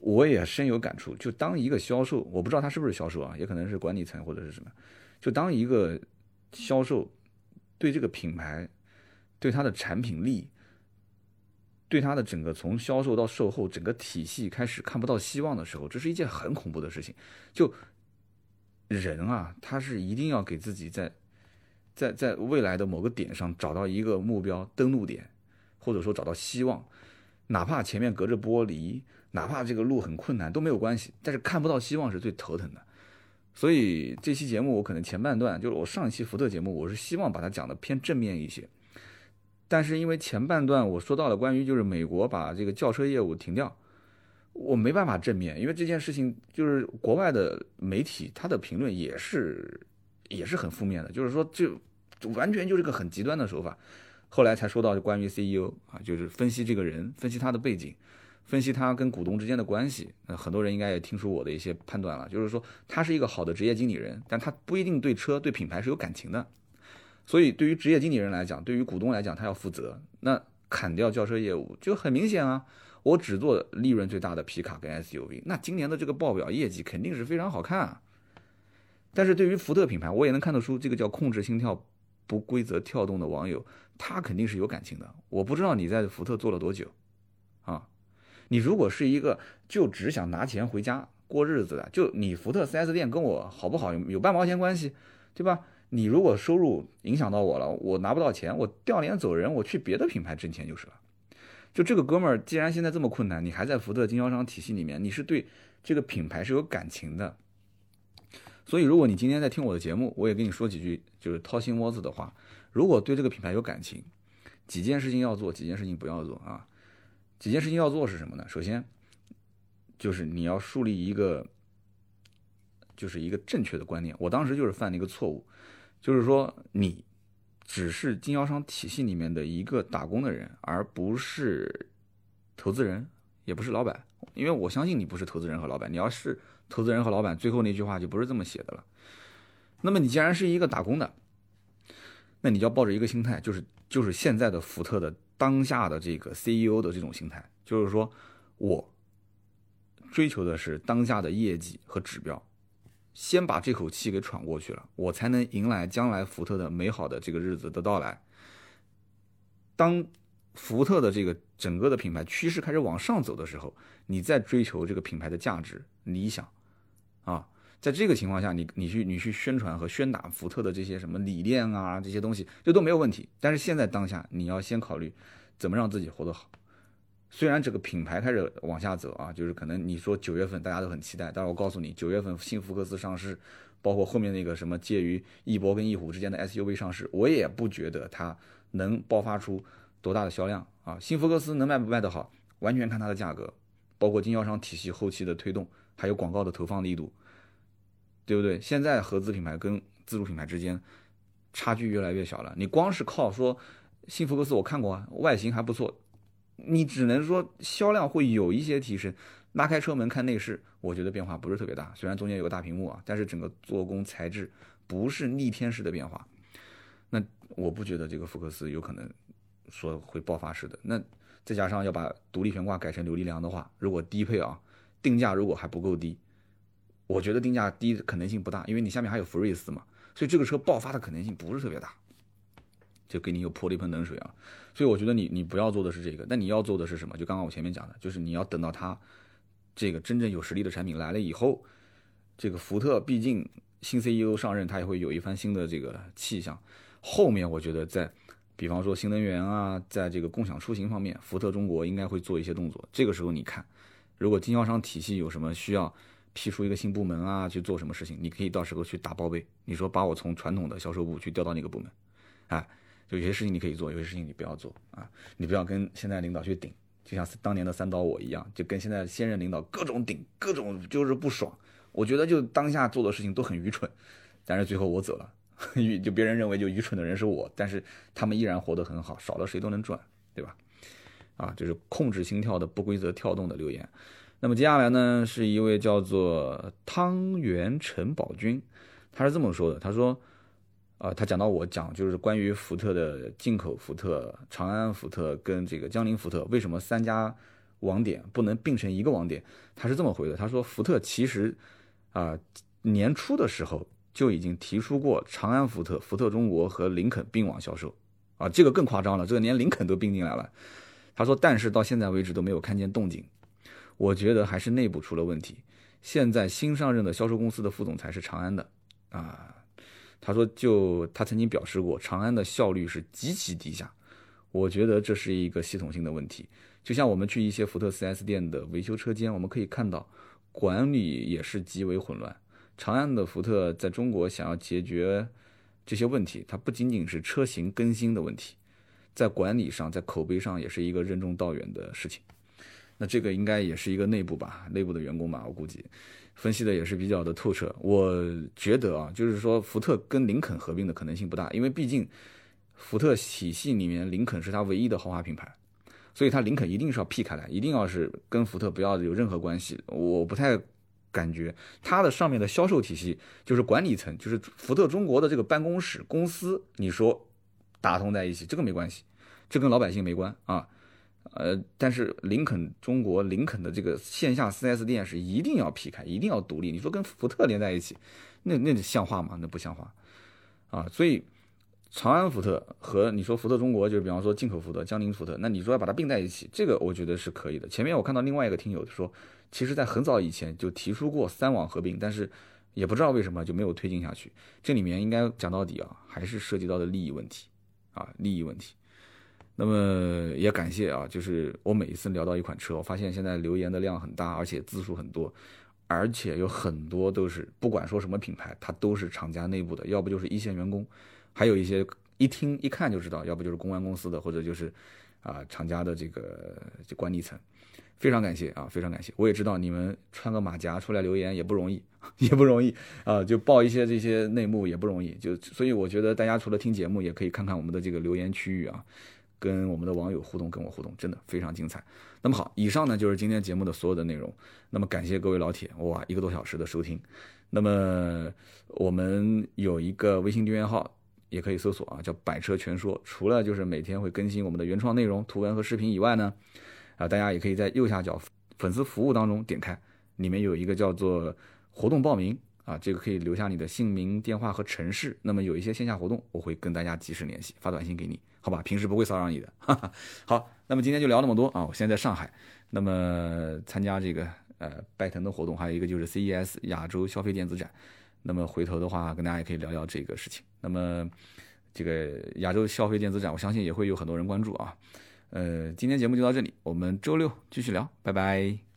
我也深有感触，就当一个销售，我不知道他是不是销售啊，也可能是管理层或者是什么，就当一个销售对这个品牌、对他的产品力、对他的整个从销售到售后整个体系开始看不到希望的时候，这是一件很恐怖的事情。就人啊，他是一定要给自己在，在在未来的某个点上找到一个目标登陆点，或者说找到希望，哪怕前面隔着玻璃，哪怕这个路很困难都没有关系，但是看不到希望是最头疼的。所以这期节目我可能前半段就是我上一期福特节目，我是希望把它讲的偏正面一些，但是因为前半段我说到了关于就是美国把这个轿车业务停掉。我没办法正面，因为这件事情就是国外的媒体他的评论也是也是很负面的，就是说就完全就是个很极端的手法。后来才说到关于 CEO 啊，就是分析这个人，分析他的背景，分析他跟股东之间的关系。那很多人应该也听出我的一些判断了，就是说他是一个好的职业经理人，但他不一定对车对品牌是有感情的。所以对于职业经理人来讲，对于股东来讲，他要负责。那砍掉轿车业务就很明显啊。我只做利润最大的皮卡跟 SUV，那今年的这个报表业绩肯定是非常好看啊。但是对于福特品牌，我也能看得出这个叫控制心跳不规则跳动的网友，他肯定是有感情的。我不知道你在福特做了多久啊？你如果是一个就只想拿钱回家过日子的，就你福特 4S 店跟我好不好有有半毛钱关系，对吧？你如果收入影响到我了，我拿不到钱，我掉脸走人，我去别的品牌挣钱就是了。就这个哥们儿，既然现在这么困难，你还在福特经销商体系里面，你是对这个品牌是有感情的。所以，如果你今天在听我的节目，我也跟你说几句就是掏心窝子的话。如果对这个品牌有感情，几件事情要做，几件事情不要做啊。几件事情要做是什么呢？首先，就是你要树立一个，就是一个正确的观念。我当时就是犯了一个错误，就是说你。只是经销商体系里面的一个打工的人，而不是投资人，也不是老板。因为我相信你不是投资人和老板。你要是投资人和老板，最后那句话就不是这么写的了。那么你既然是一个打工的，那你就要抱着一个心态，就是就是现在的福特的当下的这个 CEO 的这种心态，就是说我追求的是当下的业绩和指标。先把这口气给喘过去了，我才能迎来将来福特的美好的这个日子的到来。当福特的这个整个的品牌趋势开始往上走的时候，你再追求这个品牌的价值理想，啊，在这个情况下，你你去你去宣传和宣打福特的这些什么理念啊这些东西，这都没有问题。但是现在当下，你要先考虑怎么让自己活得好。虽然这个品牌开始往下走啊，就是可能你说九月份大家都很期待，但是我告诉你，九月份新福克斯上市，包括后面那个什么介于翼博跟翼虎之间的 SUV 上市，我也不觉得它能爆发出多大的销量啊。新福克斯能卖不卖得好，完全看它的价格，包括经销商体系后期的推动，还有广告的投放力度，对不对？现在合资品牌跟自主品牌之间差距越来越小了，你光是靠说新福克斯我看过啊，外形还不错。你只能说销量会有一些提升，拉开车门看内饰，我觉得变化不是特别大。虽然中间有个大屏幕啊，但是整个做工材质不是逆天式的变化。那我不觉得这个福克斯有可能说会爆发式的。那再加上要把独立悬挂改成扭力梁的话，如果低配啊，定价如果还不够低，我觉得定价低可能性不大，因为你下面还有福睿斯嘛，所以这个车爆发的可能性不是特别大。就给你又泼了一盆冷水啊，所以我觉得你你不要做的是这个，那你要做的是什么？就刚刚我前面讲的，就是你要等到它这个真正有实力的产品来了以后，这个福特毕竟新 CEO 上任，他也会有一番新的这个气象。后面我觉得在比方说新能源啊，在这个共享出行方面，福特中国应该会做一些动作。这个时候你看，如果经销商体系有什么需要批出一个新部门啊，去做什么事情，你可以到时候去打报备。你说把我从传统的销售部去调到那个部门，哎。就有些事情你可以做，有些事情你不要做啊！你不要跟现在领导去顶，就像当年的三刀我一样，就跟现在现任领导各种顶，各种就是不爽。我觉得就当下做的事情都很愚蠢，但是最后我走了，就别人认为就愚蠢的人是我，但是他们依然活得很好，少了谁都能赚，对吧？啊，就是控制心跳的不规则跳动的留言。那么接下来呢，是一位叫做汤圆陈宝军，他是这么说的，他说。啊，他讲到我讲就是关于福特的进口福特、长安福特跟这个江铃福特为什么三家网点不能并成一个网点？他是这么回的，他说福特其实啊年初的时候就已经提出过长安福特、福特中国和林肯并网销售，啊这个更夸张了，这个连林肯都并进来了。他说但是到现在为止都没有看见动静，我觉得还是内部出了问题。现在新上任的销售公司的副总裁是长安的，啊。他说：“就他曾经表示过，长安的效率是极其低下。我觉得这是一个系统性的问题。就像我们去一些福特 4S 店的维修车间，我们可以看到管理也是极为混乱。长安的福特在中国想要解决这些问题，它不仅仅是车型更新的问题，在管理上、在口碑上也是一个任重道远的事情。那这个应该也是一个内部吧，内部的员工吧，我估计。”分析的也是比较的透彻，我觉得啊，就是说福特跟林肯合并的可能性不大，因为毕竟福特体系里面林肯是它唯一的豪华品牌，所以它林肯一定是要劈开来，一定要是跟福特不要有任何关系。我不太感觉它的上面的销售体系就是管理层，就是福特中国的这个办公室公司，你说打通在一起，这个没关系，这跟老百姓没关啊。呃，但是林肯中国林肯的这个线下 4S 店是一定要劈开，一定要独立。你说跟福特连在一起，那那像话吗？那不像话啊！所以长安福特和你说福特中国，就是比方说进口福特、江铃福特，那你说要把它并在一起，这个我觉得是可以的。前面我看到另外一个听友说，其实在很早以前就提出过三网合并，但是也不知道为什么就没有推进下去。这里面应该讲到底啊，还是涉及到的利益问题啊，利益问题。那么也感谢啊，就是我每一次聊到一款车，我发现现在留言的量很大，而且字数很多，而且有很多都是不管说什么品牌，它都是厂家内部的，要不就是一线员工，还有一些一听一看就知道，要不就是公安公司的，或者就是啊厂家的这个这管理层。非常感谢啊，非常感谢！我也知道你们穿个马甲出来留言也不容易，也不容易啊，就报一些这些内幕也不容易，就所以我觉得大家除了听节目，也可以看看我们的这个留言区域啊。跟我们的网友互动，跟我互动，真的非常精彩。那么好，以上呢就是今天节目的所有的内容。那么感谢各位老铁，哇，一个多小时的收听。那么我们有一个微信订阅号，也可以搜索啊，叫“百车全说”。除了就是每天会更新我们的原创内容、图文和视频以外呢，啊，大家也可以在右下角粉丝服务当中点开，里面有一个叫做活动报名啊，这个可以留下你的姓名、电话和城市。那么有一些线下活动，我会跟大家及时联系，发短信给你。好吧，平时不会骚扰你的。哈哈。好，那么今天就聊那么多啊！我现在在上海，那么参加这个呃拜腾的活动，还有一个就是 CES 亚洲消费电子展。那么回头的话，跟大家也可以聊聊这个事情。那么这个亚洲消费电子展，我相信也会有很多人关注啊。呃，今天节目就到这里，我们周六继续聊，拜拜。